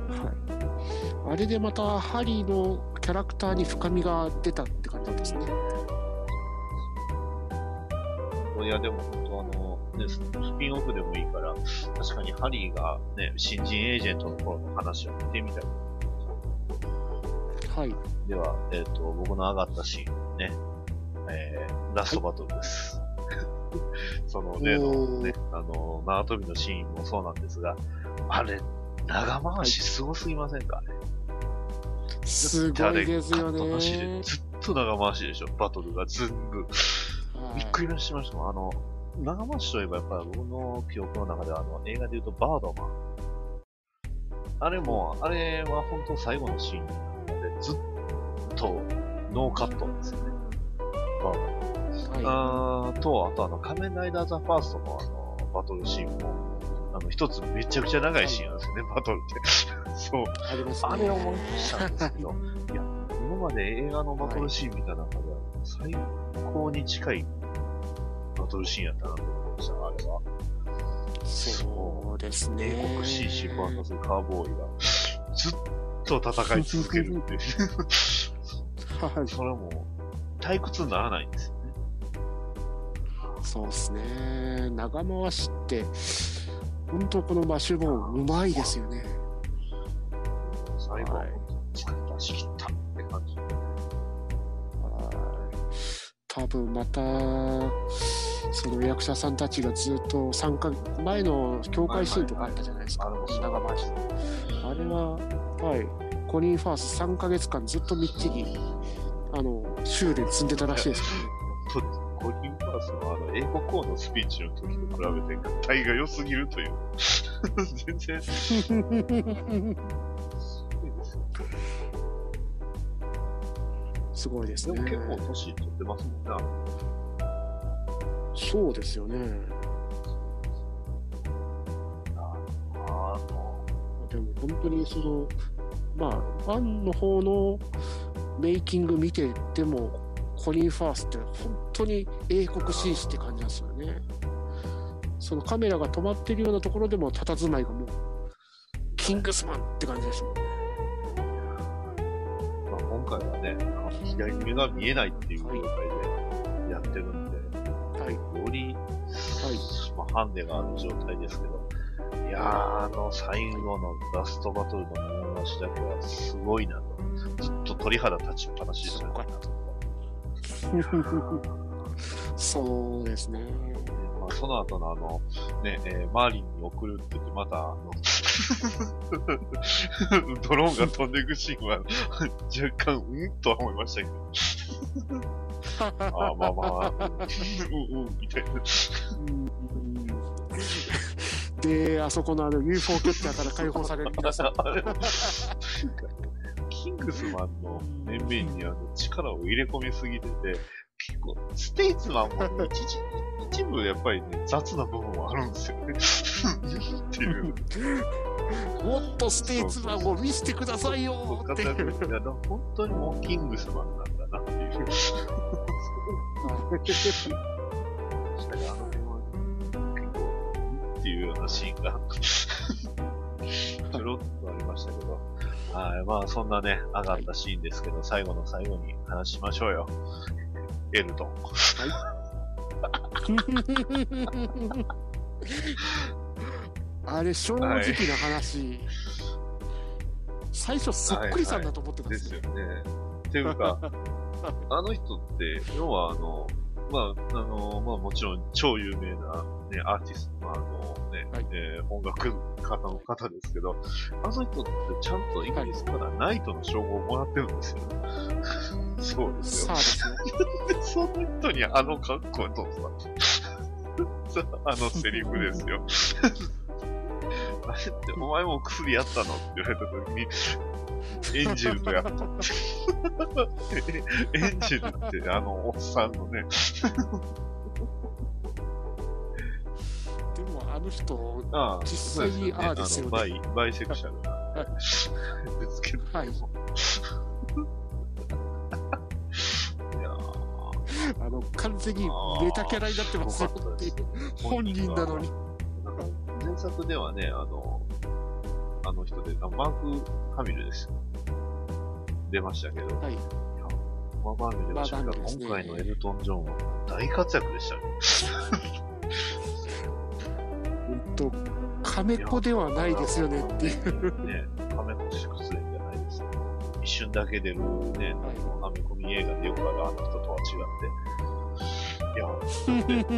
はい。あれでまたハリーのキャラクターに深みが出たって感じなんですね。いや、でも本当あの、ね、スピンオフでもいいから、確かにハリーがね、新人エージェントの頃の話を見てみたい。はい。では、えっ、と、僕の上がったシーンね、えー、ラストバトルです。<laughs> その例のね、あの、縄跳びのシーンもそうなんですが、あれ、長回しすごすぎませんか、すごいですよねずっと長回しでしょ、バトルが全部。はいびっくりしましたもん。あの、長回しといえばやっぱり僕の記憶の中ではあの映画で言うとバードマン。あれも、あれは本当最後のシーンなので、ずっとノーカットですよね。バードマン。はあーと、あとあの、仮面ライダーザファーストのあの、バトルシーンも、あの、一つめちゃくちゃ長いシーンなんですよね、バトルって。<laughs> そう。い。ありますね。あれを思い出したんですけど、いや、今まで映画のバトルシーン見た中では、最高に近いバトルシーンやったなと思いました、あれは。そうですね。英国シーシー VS カーボーイが、ずっと戦い続けるっていう。はい。それはもう、退屈にならないんですよね。そうですね。長回しって、本当このマシュボーン、うまいですよね。最後は出し切ったって感じ。多分また、その役者さんたちがずっと参加、前の境界シーンとかあったじゃないですか、長回し。あれは、はい。コリン・ファース3ヶ月間ずっとみっちり、あの、修練積んでたらしいですか本当にコリン・ファースのあの、英語コーのスピーチの時と比べて、体が良すぎるという。全然、す。ごいです。ねでも。結構年取ってますもんね。そうですよね。あの、でも本当にその、まあ、ファンの方のメイキング見てても、コリン・ファースって本当に英国紳士って感じなんですよね。そのカメラが止まってるようなところでも佇まいがもう、キングスマンって感じですもんね。まあ、今回はね、左目が見えないっていう状態でやってるんで、はい。より、まあ、ハンデがある状態ですけど、いやー、あの最後のラストバトルの物なしだけはすごいなと。ずっと鳥肌立ちっぱなしですよね。<laughs> そうですね。まあ、その後のあの、ね、えーマーリンに送るって言って、また、あの、<laughs> ドローンが飛んでいくシーンは、若干、うん？とは思いましたけど。ああ、まあまあ、うん。うん、みたいな。で、あそこのあの UFO キャッチャーから解放される皆さん。キングスマンの面々にあの力を入れ込みすぎてて、結構、ステイツマンも一時一部やっぱりね、雑な部分はあるん。ですよね。っていう。もっとステイツマンを見せてくださいよっていう。いや本当にもうキングスマンなん。だなっていう。確かにあの辺は結構、ん。っていうようなシーンがちょろっとありましたけど。はい、まあそん。なね、上がったシーンですけど、最後の最後に話しましょうよ。エルトン。あれ、正直な話、最初そっくりさん。だと思ってたん。ですよ。ですよね。っていうか、あの人って、要はあの、まあ、あの、まあもちろん超有名な、ね、アーティストのあのね、えー音楽家の方ですけど、あの人ってちゃんとイギリスからナイトの称号をもらってるんですよ。そうですよ。さあです <laughs> その人にあの格好と <laughs> さ、あのセリフですよ。あれって、お前も薬やったの？って言われた時に、<laughs> エンジェルとやった。<laughs> エンジェルってあのおっさんのね、でもあの人、ああ実際にああですよあのバね。イ、バイセクシャルな、ですけど、はい。いやあの、完全にメタキャラになってますよって。本人なのに。前作ではね、あの、あの人で、あマーク・ハミルです。出ましたけど、はい。マーク・ハミル出ましたけど、マークハミルですね今回のエルトン・ジョンは大活躍でしたね。うんと、カメ子ではないですよねっていう。ね、カメコシクスじゃないですよ。一瞬だけ出るね、あの、アメコミ映画でよくあるあの人とは違って。いや、だって、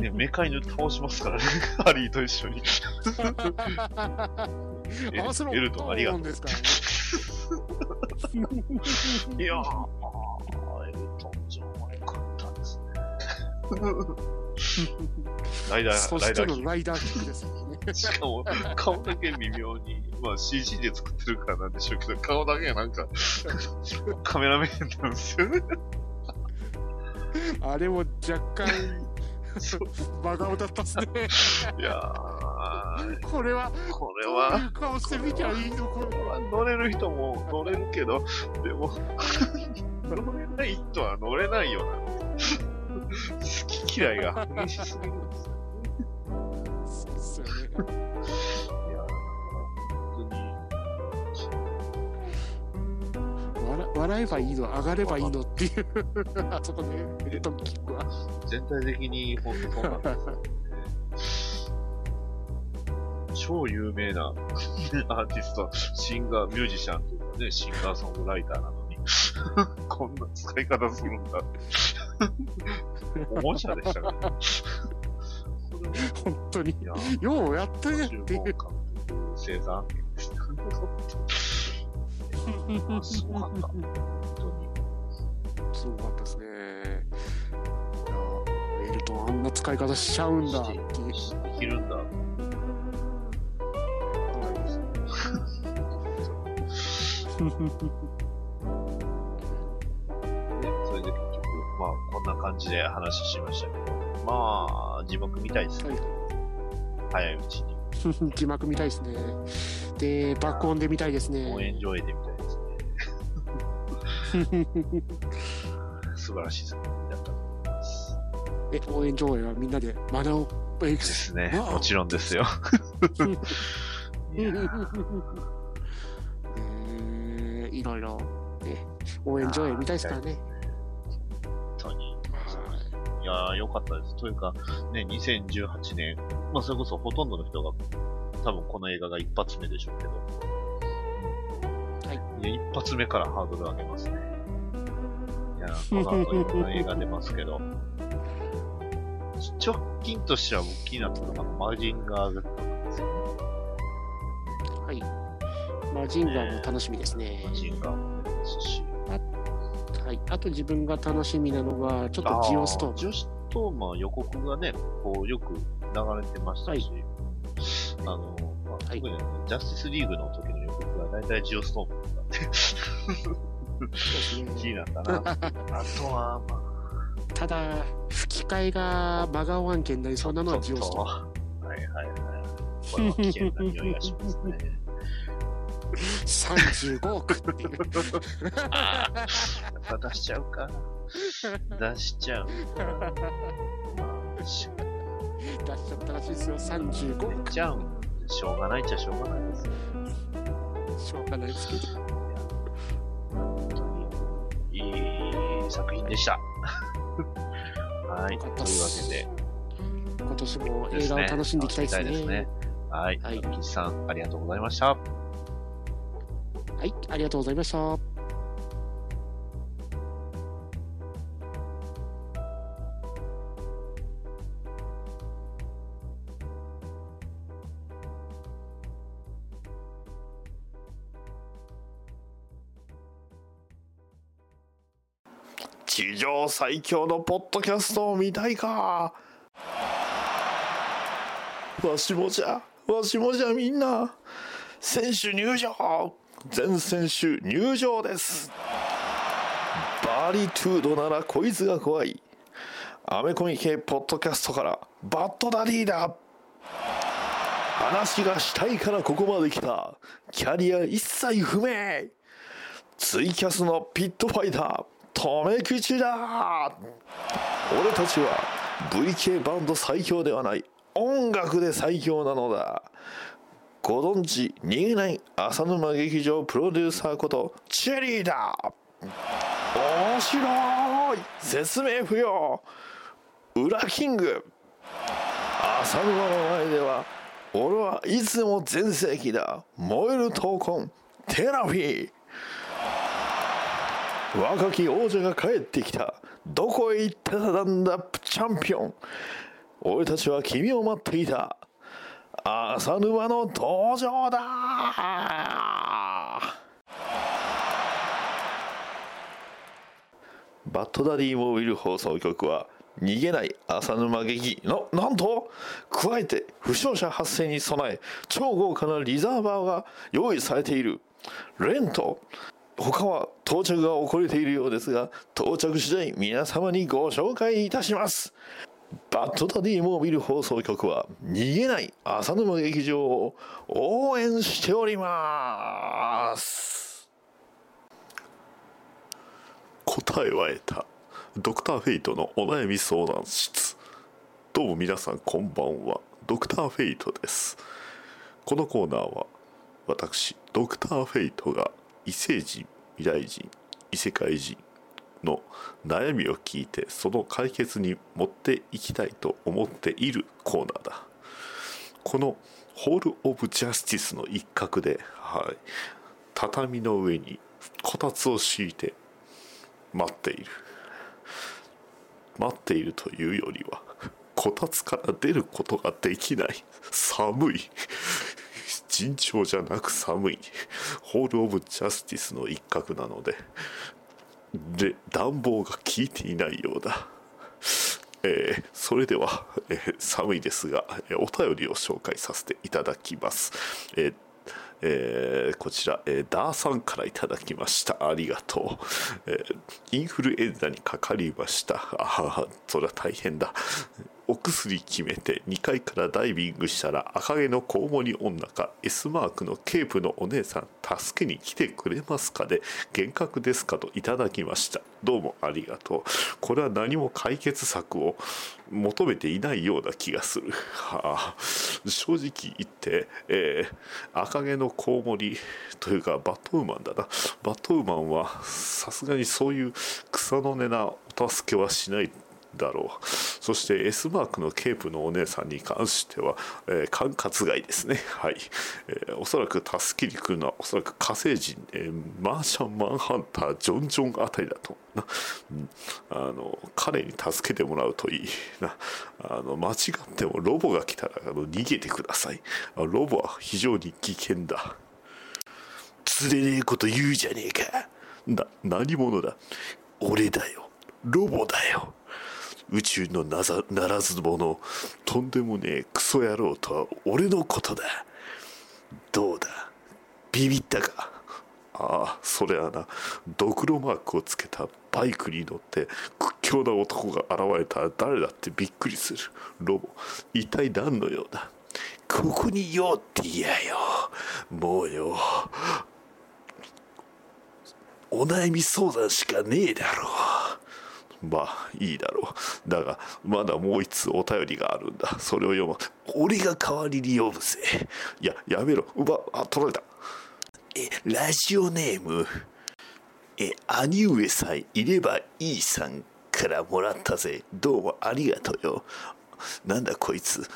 ね、メカ犬倒しますからね、ハリーと一緒に。<laughs> エ合わせろルエルトンありがとう。ですからね。いやー、エルトン・ジョンは良かったですね。<laughs> ライダー、ライダーキッのライダーキックですよね。ク。<laughs> しかも、顔だけ微妙に、まあ CG で作ってるからなんでしょうけど、顔だけがなんか、<laughs> カメラ目なんですよね。あれも若干、真顔だったっすね。いやー、これは、これどうはいう、顔してみちゃいいの？これは。乗れる人も乗れるけど、でも、乗れない人は乗れないよな。好き嫌いが激しすぎるんですよ。そうっすよね。笑笑えばいいの、上がればいいのっていう、あそこで、エルトンキックは。全体的に本当そうなんですよ。超有名な <laughs> アーティスト、シンガー、ミュージシャンというかね、シンガーソングライターなのに、<laughs> こんな使い方するんだって。おもちゃでしたからね。本当にようやってね注っていう。文監督、生産案件でした。すごかった。本当に。すごかったですね。いやエルトンあんな使い方しちゃうんだっていう。できるんだ。で、それで結局、まあ、こんな感じで話しましたけど、まあ、字幕見たいですね。はい早いうちに。字幕見たいですね。で、爆音で見たいですね。応援上映で見たい。<laughs> 素晴らしい作品だったと思います。え、応援上映はみんなでマナオエクでス。すね。もちろんですよ。<laughs> いやーえーいろいろ、ね、応援上映見たいですからね。本当に。いやー、良かったです。というか、ね、2018年、まあ、それこそほとんどの人が、多分この映画が一発目でしょうけど、はいや、一発目からハードル上げますね。いや、この後いろんな映画出ますけど。直近としては大きなったのがマジンガー Z なんですよね。はい。マジンガーも楽しみですね。ねマジンガーもですし。はい、あと自分が楽しみなのが、ちょっとジオストーン。ジオストーマは予告がね、こうよく流れてましたし、はい、あの、まあ、特に、ね、ジャスティスリーグの時の予告が大体ジオストーン1位なんだな。あとは、まあ、ただ、吹き替えが真顔案件になりそんなのはジオス。はいはいはい。これは危険な匂いがしますね。35億っていう。出しちゃうか。出しちゃう。出しちゃったらしいですよ、35億。出ちゃうん。しょうがないっちゃしょうがないです。しょうがないですけど。いい作品でした。<laughs> はい。というわけで、今年も映画を楽しんでいきたいですね。すねはい。はい。岸さん、ありがとうございました。はい、ありがとうございました。地上最強のポッドキャストを見たいか。わしもじゃわしもじゃみんな選手入場。全選手入場です。バリトゥードならこいつが怖い。アメコミ系ポッドキャストからバッドダディだ。話がしたいからここまで来た。キャリア一切不明。ツイキャスのピットファイター。止め口だ。俺たちは VK バンド最強ではない。音楽で最強なのだ。ご存知逃げない浅沼劇場プロデューサーことチェリーだ。面白い。説明不要。裏キング。浅沼の前では俺はいつも全盛期だ。燃える闘魂。テラフィー。若き王者が帰ってきた。どこへ行ってたんだチャンピオン。俺たちは君を待っていた。浅沼の登場だ。バッドダディモービル放送局は逃げない浅沼劇のなんと加えて負傷者発生に備え超豪華なリザーバーが用意されている。レント他は到着が遅れているようですが到着次第皆様にご紹介いたします。バッドダディモービル放送局は逃げない浅沼劇場を応援しております。答えは得た。ドクターフェイトのお悩み相談室。どうも皆さんこんばんは。ドクターフェイトです。このコーナーは私ドクターフェイトが異星人未来人異世界人の悩みを聞いてその解決に持っていきたいと思っているコーナーだ。このホール・オブ・ジャスティスの一角で、はい、畳の上にこたつを敷いて待っている。待っているというよりはこたつから出ることができない。寒い。尋常じゃなく寒い。ホール・オブ・ジャスティスの一角なので、で、暖房が効いていないようだ。えーそれでは、えー寒いですが、えーお便りを紹介させていただきます。ええーこちら、えーダーさんからいただきました。ありがとう。えーインフルエンザにかかりました。ああ、それは大変だ。お薬決めて2階からダイビングしたら赤毛のコウモリ女か S マークのケープのお姉さん助けに来てくれますかで幻覚ですかといただきました。どうもありがとう。これは何も解決策を求めていないような気がする、はあ、正直言って、えー赤毛のコウモリというかバットウーマンだな。バットウーマンはさすがにそういう草の根なお助けはしない。だろう。そして S マークのケープのお姉さんに関しては、えー管轄外ですね。はい、えーおそらく助けに来るのはおそらく火星人、えーマーシャンマンハンタージョン・ジョンあたりだと。な、あの彼に助けてもらうといい。な。あの間違ってもロボが来たらあの逃げてください。ロボは非常に危険だ。釣れねえこと言うじゃねえか。な。何者だ？俺だよ。ロボだよ。宇宙のなざならず者とんでもねえクソ野郎とは俺のことだ。どうだ？ビビったか？ああそれはな。ドクロマークをつけたバイクに乗って屈強な男が現れたら誰だってびっくりする。ロボ一体何の用だ？ここに用って言やよ。もうよ。お悩み相談しかねえだろ。うまあいいだろう。だがまだもう一通お便りがあるんだ。それを読む。俺が代わりに読むぜ。いややめろ。うばあ取られた。えラジオネーム。え兄上さんいればいいさんからもらったぜ。どうもありがとうよ。なんだこいつ。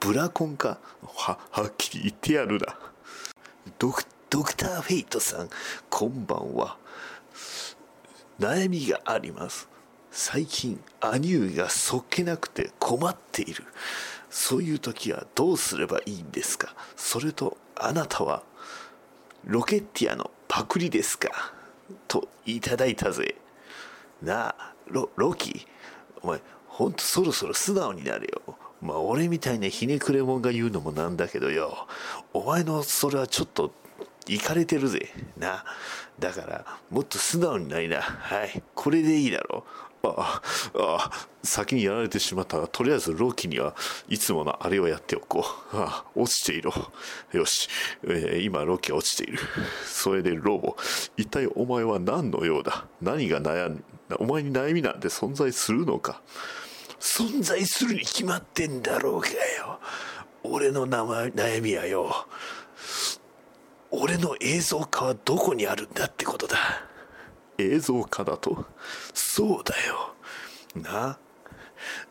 ブラコンか？ははっきり言ってやるな。ドクドクター・フェイトさんこんばんは。悩みがあります。最近兄上がそっけなくて困っている。そういう時はどうすればいいんですか？それとあなたはロケッティアのパクリですか？といただいたぜ。なあロロキ？お前ほんとそろそろ素直になれよ。まあ俺みたいなひねくれ者が言うのもなんだけどよ。お前のそれはちょっといかれてるぜ。なだからもっと素直になりな。はいこれでいいだろう。ああ先にやられてしまったがとりあえずロキにはいつものあれをやっておこう。ああ落ちていろ。よし、えー今ロキは落ちている。それでロボ。一体お前は何のようだ？何が悩んお前に悩みなんて存在するのか？存在するに決まってんだろうがよ。俺の名前悩みはよ。俺の映像化はどこにあるんだってことだ。映像化だと。そうだよ。な。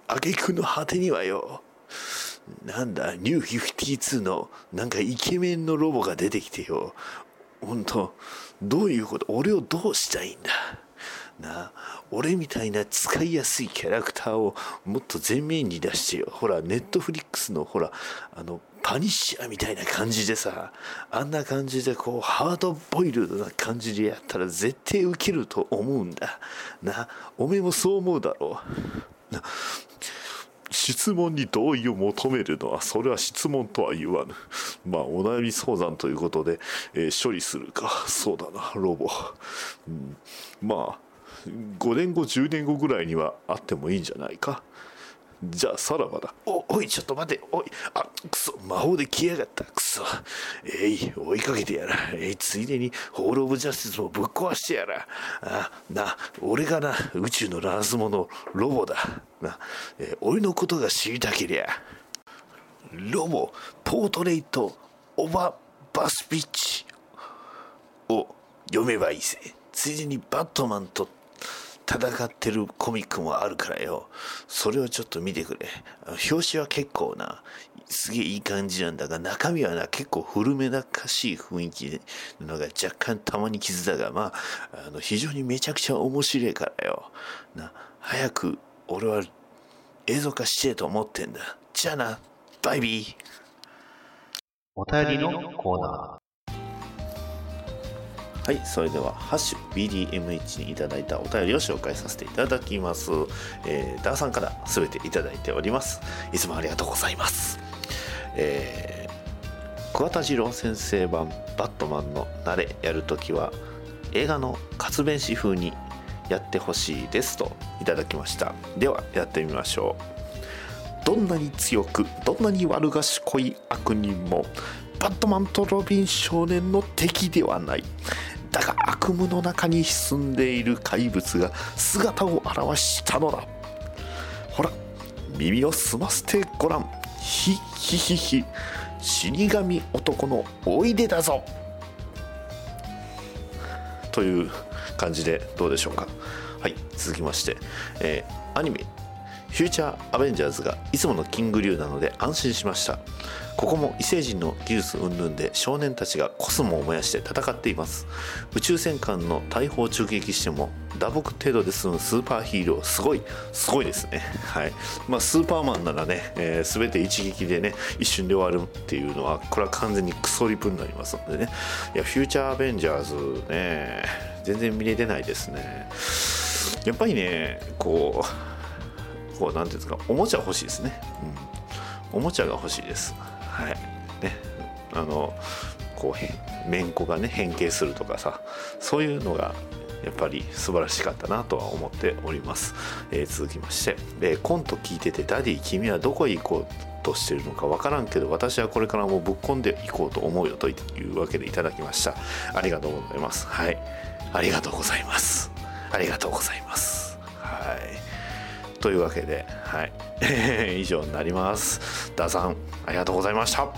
挙句の果てにはよ。なんだニュー52のなんかイケメンのロボが出てきてよ。本当どういうこと？俺をどうしたいんだ？な。俺みたいな使いやすいキャラクターをもっと前面に出してよ。ほらネットフリックスのほらあのパニッシャーみたいな感じでさあんな感じでこうハードボイルドな感じでやったら絶対ウケると思うんだ。なおめえもそう思うだろう。質問に同意を求めるのはそれは質問とは言わぬ。まあお悩み相談ということで、えー処理するか。そうだなロボ、うん、まあ5年後10年後ぐらいにはあってもいいんじゃないか。じゃあさらばだ。おおいちょっと待て。おいあくそ魔法で来やがった。くそ。えい追いかけてやら。えいついでにホール・オブ・ジャスティスもぶっ壊してやら。あな俺がな宇宙のラズモのロボだ。な、えー俺のことが知りたけりゃ。ロボポートレイトオババスピッチを読めばいいぜ。ついでにバットマンと戦ってるコミックもあるからよ。それをちょっと見てくれ。表紙は結構なすげえいい感じなんだが中身はな結構古めなかしい雰囲気のが若干たまに傷だがまああの非常にめちゃくちゃ面白いからよ。な早く俺は映像化してと思ってんだ。じゃあなバイビー。お便りのコーナー。はい、それでは、ハッシュ BDMH にいただいたお便りを紹介させていただきます。えー、ダーさんからすべていただいております。いつもありがとうございます。えー、桑田次郎先生版バットマンの慣れやるときは、映画の活弁士風にやってほしいですといただきました。では、やってみましょう。どんなに強く、どんなに悪賢い悪人も、バットマンとロビン少年の敵ではない。だが悪夢の中に潜んでいる怪物が姿を現したのだ。ほら耳を澄ませてごらん。ひひひひ。死神男のおいでだぞ。という感じでどうでしょうか。はい続きまして、えーアニメ。フューチャーアベンジャーズがいつものキング流なので安心しました。ここも異星人の技術云々で少年たちがコスモを燃やして戦っています。宇宙戦艦の大砲を直撃しても打撲程度で済むスーパーヒーローすごいすごいですね。はい。まあスーパーマンならね、えー全て一撃でね一瞬で終わるっていうのはこれは完全にクソリプになりますのでね。いやフューチャーアベンジャーズね全然見れてないですね。やっぱりねこうこうなんていうんですかおもちゃ欲しいですね、うん、おもちゃが欲しいです。はい。ね。あのこうへめんこがね変形するとかさそういうのがやっぱり素晴らしかったなとは思っております、えー続きまして、えーコント聞いててダディ君はどこへ行こうとしてるのかわからんけど私はこれからもぶっ込んでいこうと思うよというわけでいただきました。ありがとうございます。はい。ありがとうございます。ありがとうございます。はい。というわけで、はい、<laughs> 以上になります。ダーさん、ありがとうございました。は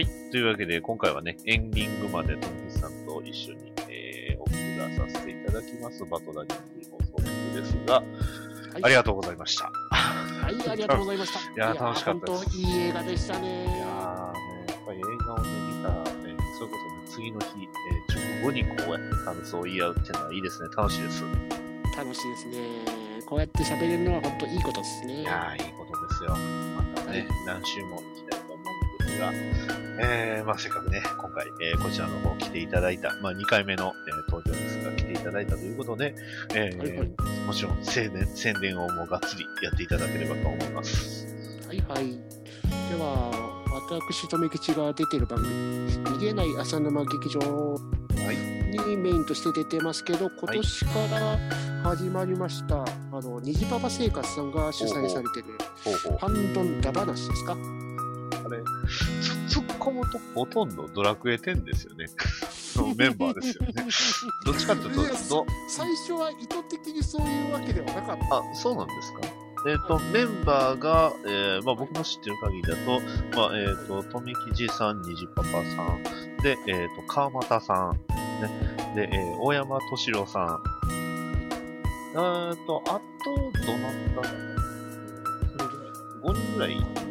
い。というわけで、今回はね、エンディングまでトムキさんと一緒に、えー、お送らさせていただきます、バトダディング放送局ですが、はいありがとうございました。はい、ありがとうございました。<laughs> いやー楽しかったです本当いい映画でしたね。それこそね、次の日、えー直後にこうやって感想を言い合うっていうのはいいですね。楽しいです。楽しいですね。こうやって喋れるのは本当いいことですね。いやー、いいことですよ。またね、何週も行きたいと思うんですが、えー、まあせっかくね、今回、えーこちらの方来ていただいた、まあ2回目の、えー登場ですが、来ていただいたということで、えーはいはいもちろん宣伝、宣伝をもうがっつりやっていただければと思います。はいはい。では、私、留吉が出てる番組、逃げない浅沼劇場にメインとして出てますけど、今年から始まりました、あの、虹パパ生活さんが主催されてる。ハンドンダ話ですか？あれ、つ突っ込むとほとんどドラクエ10ですよね。<laughs> のメンバーですよね。<laughs> どっちかっていうと最初は意図的にそういうわけではなかった。あ、そうなんですか？えっ、と、メンバーが、えー、まあ僕の知ってる限りだと、まあ、えっ、と、富吉さん、虹パパさん、で、えっ、と、川又さん、ね、で、えー大山敏郎さん、えーと、あと、どなたそれぐらい ?5 人ぐらい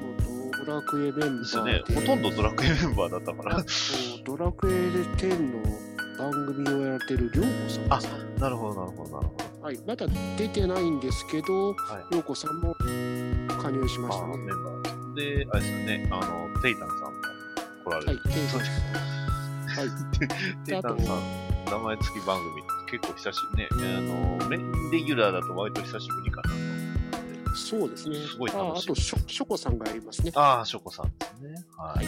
ドラクエメンバですよーで。。ねほとんどドラクエメンバーだったから。ドラクエ10の番組をやってるりょうこさんですかなるほど、なるほど、なるほど。はい、まだ出てないんですけど、はい。りょうこさんも加入しましたね。あメンバーであれですよね、あの、テイタンさんも来られはい、る。テイさん。はい。<laughs> テイタンさん、名前付き番組、結構久しぶりね。あの、メインレギュラーだと割と久しぶりかなと。そうですね。すごいあ楽しいあとショ、ショコさんがやりますね。ああ、ショコさんですね。はい。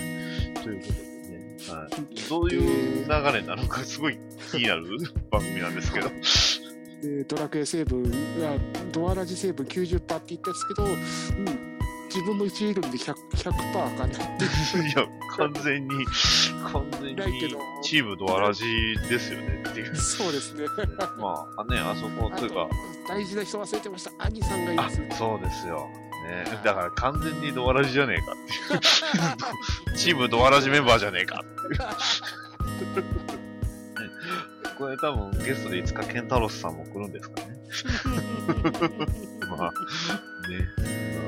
ということでね、はい。どういう流れなのか、すごい気になる番組なんですけど。でドラクエ成分が、ドアラジ成分90%って言ったんですけど、うん、自分の1理論で 100%, 100%かなって <laughs> いや、完全に、完全にチームドアラジですよねっていう。そうですね。<laughs> まあ、ね、あそこ、というか、大事な人忘れてました。兄さんがいます。そうですよ。ね、だから完全にドアラジじゃねえかっていう。<laughs> チームドアラジメンバーじゃねえかっていう。ねこれ多分ゲストでいつかケンタロスさんも来るんですかね。<laughs> まあ、ね。ま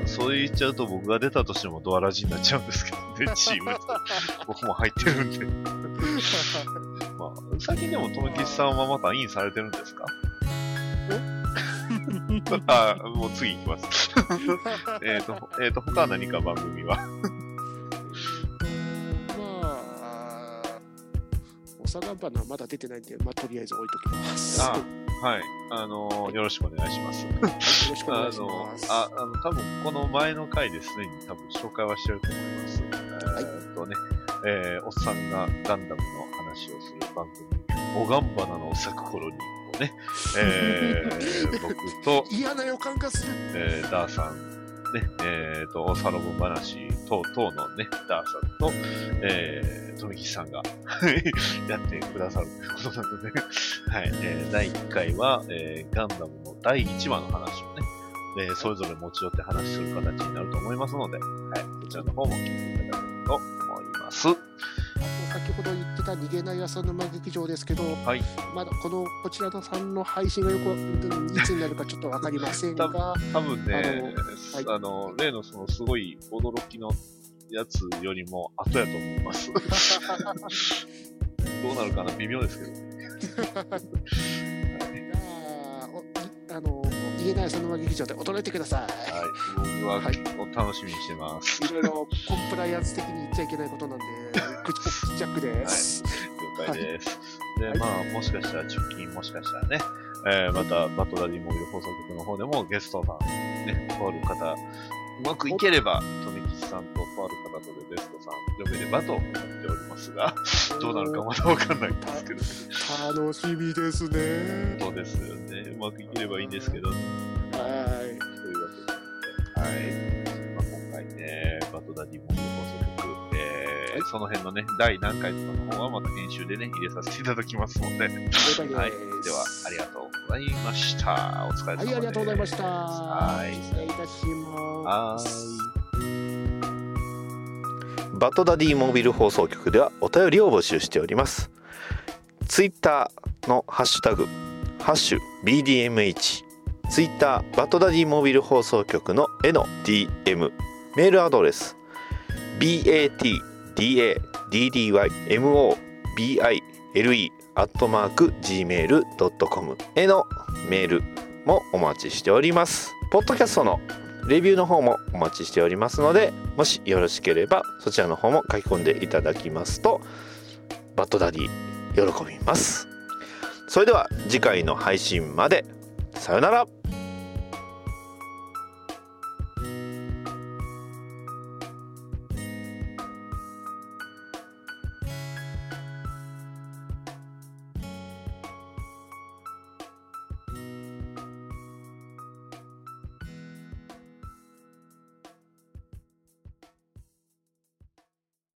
あそう言っちゃうと僕が出たとしてもドアラジになっちゃうんですけどね、<laughs> チーム。僕も入ってるんで。まあ、最近でも、とめきちさんはまたインされてるんですか？<laughs> あもう次行きます。えっと、えっと、他は何か番組は？おさがばなまだ出てないんで、まあ、とりあえず置いときます。あはい。あのーよろしくお願いします。よろしくお願いしあのます。あ、あの、多分この前の回ですでに多分紹介はしてると思います。えーっとね、えーおっさんがガンダムの話をする番組、おがんばなの咲く頃にね、えー僕と、嫌な予感がする。えーダーさん、ね、えーと、サロモン話等々のね、ダーさんと、えー、富木さんが <laughs> やってくださるということなので、はい、えー第1回は、えーガンダムの第1話の話をね、えーそれぞれ持ち寄って話する形になると思いますので、はい、こちらの方も聞いていただけると思います。先ほど言ってた逃げない浅沼劇場ですけど、はい。まだこのこちらのさんの配信がよくうんいつになるかちょっとわかりませんが、<laughs> 多分ね、あのあの、例のそのすごい驚きのやつよりも後やと思います。<laughs> どうなるかな微妙ですけどね。あの逃げない浅沼劇場で驚いてくださはい。僕ははい楽しみにしてます。い。いろいろコンプライアンス的に言っちゃいけないことなんで、口コジャックです。了解です。で、はいまあ、もしかしたら直近、もしかしたらね、えーまた、バトダディモビル放送局の方でもゲストさん、ね、とある方、うまくいければ、富吉さんととある方とでゲストさん呼べればと思っておりますが、<laughs> どうなるかまだわかんないんですけど、楽しみですね。そうですよね。うまくいければいいんですけど、はい。というわけで、はい。まあ、今回ね、バトダディモビル放送その辺のね、第何回とかの方はまた編集でね、入れさせていただきますので。はい。では、ありがとうございました。お疲れ様です。はい、ありがとうございました。はい失礼いたしはます。バトダディモビル放送局ではお便りを募集しておりますツイッターのハッシュタグハッシュ BDMH ツイッターバトダディモビル放送局のへの DM メールアドレス BATDADDYMOBILE アットマーク Gmail.com へのメールもお待ちしております。ポッドキャストのレビューの方もお待ちしておりますのでもしよろしければそちらの方も書き込んでいただきますとバッドダディ喜びます。それでは次回の配信まで。さよなら。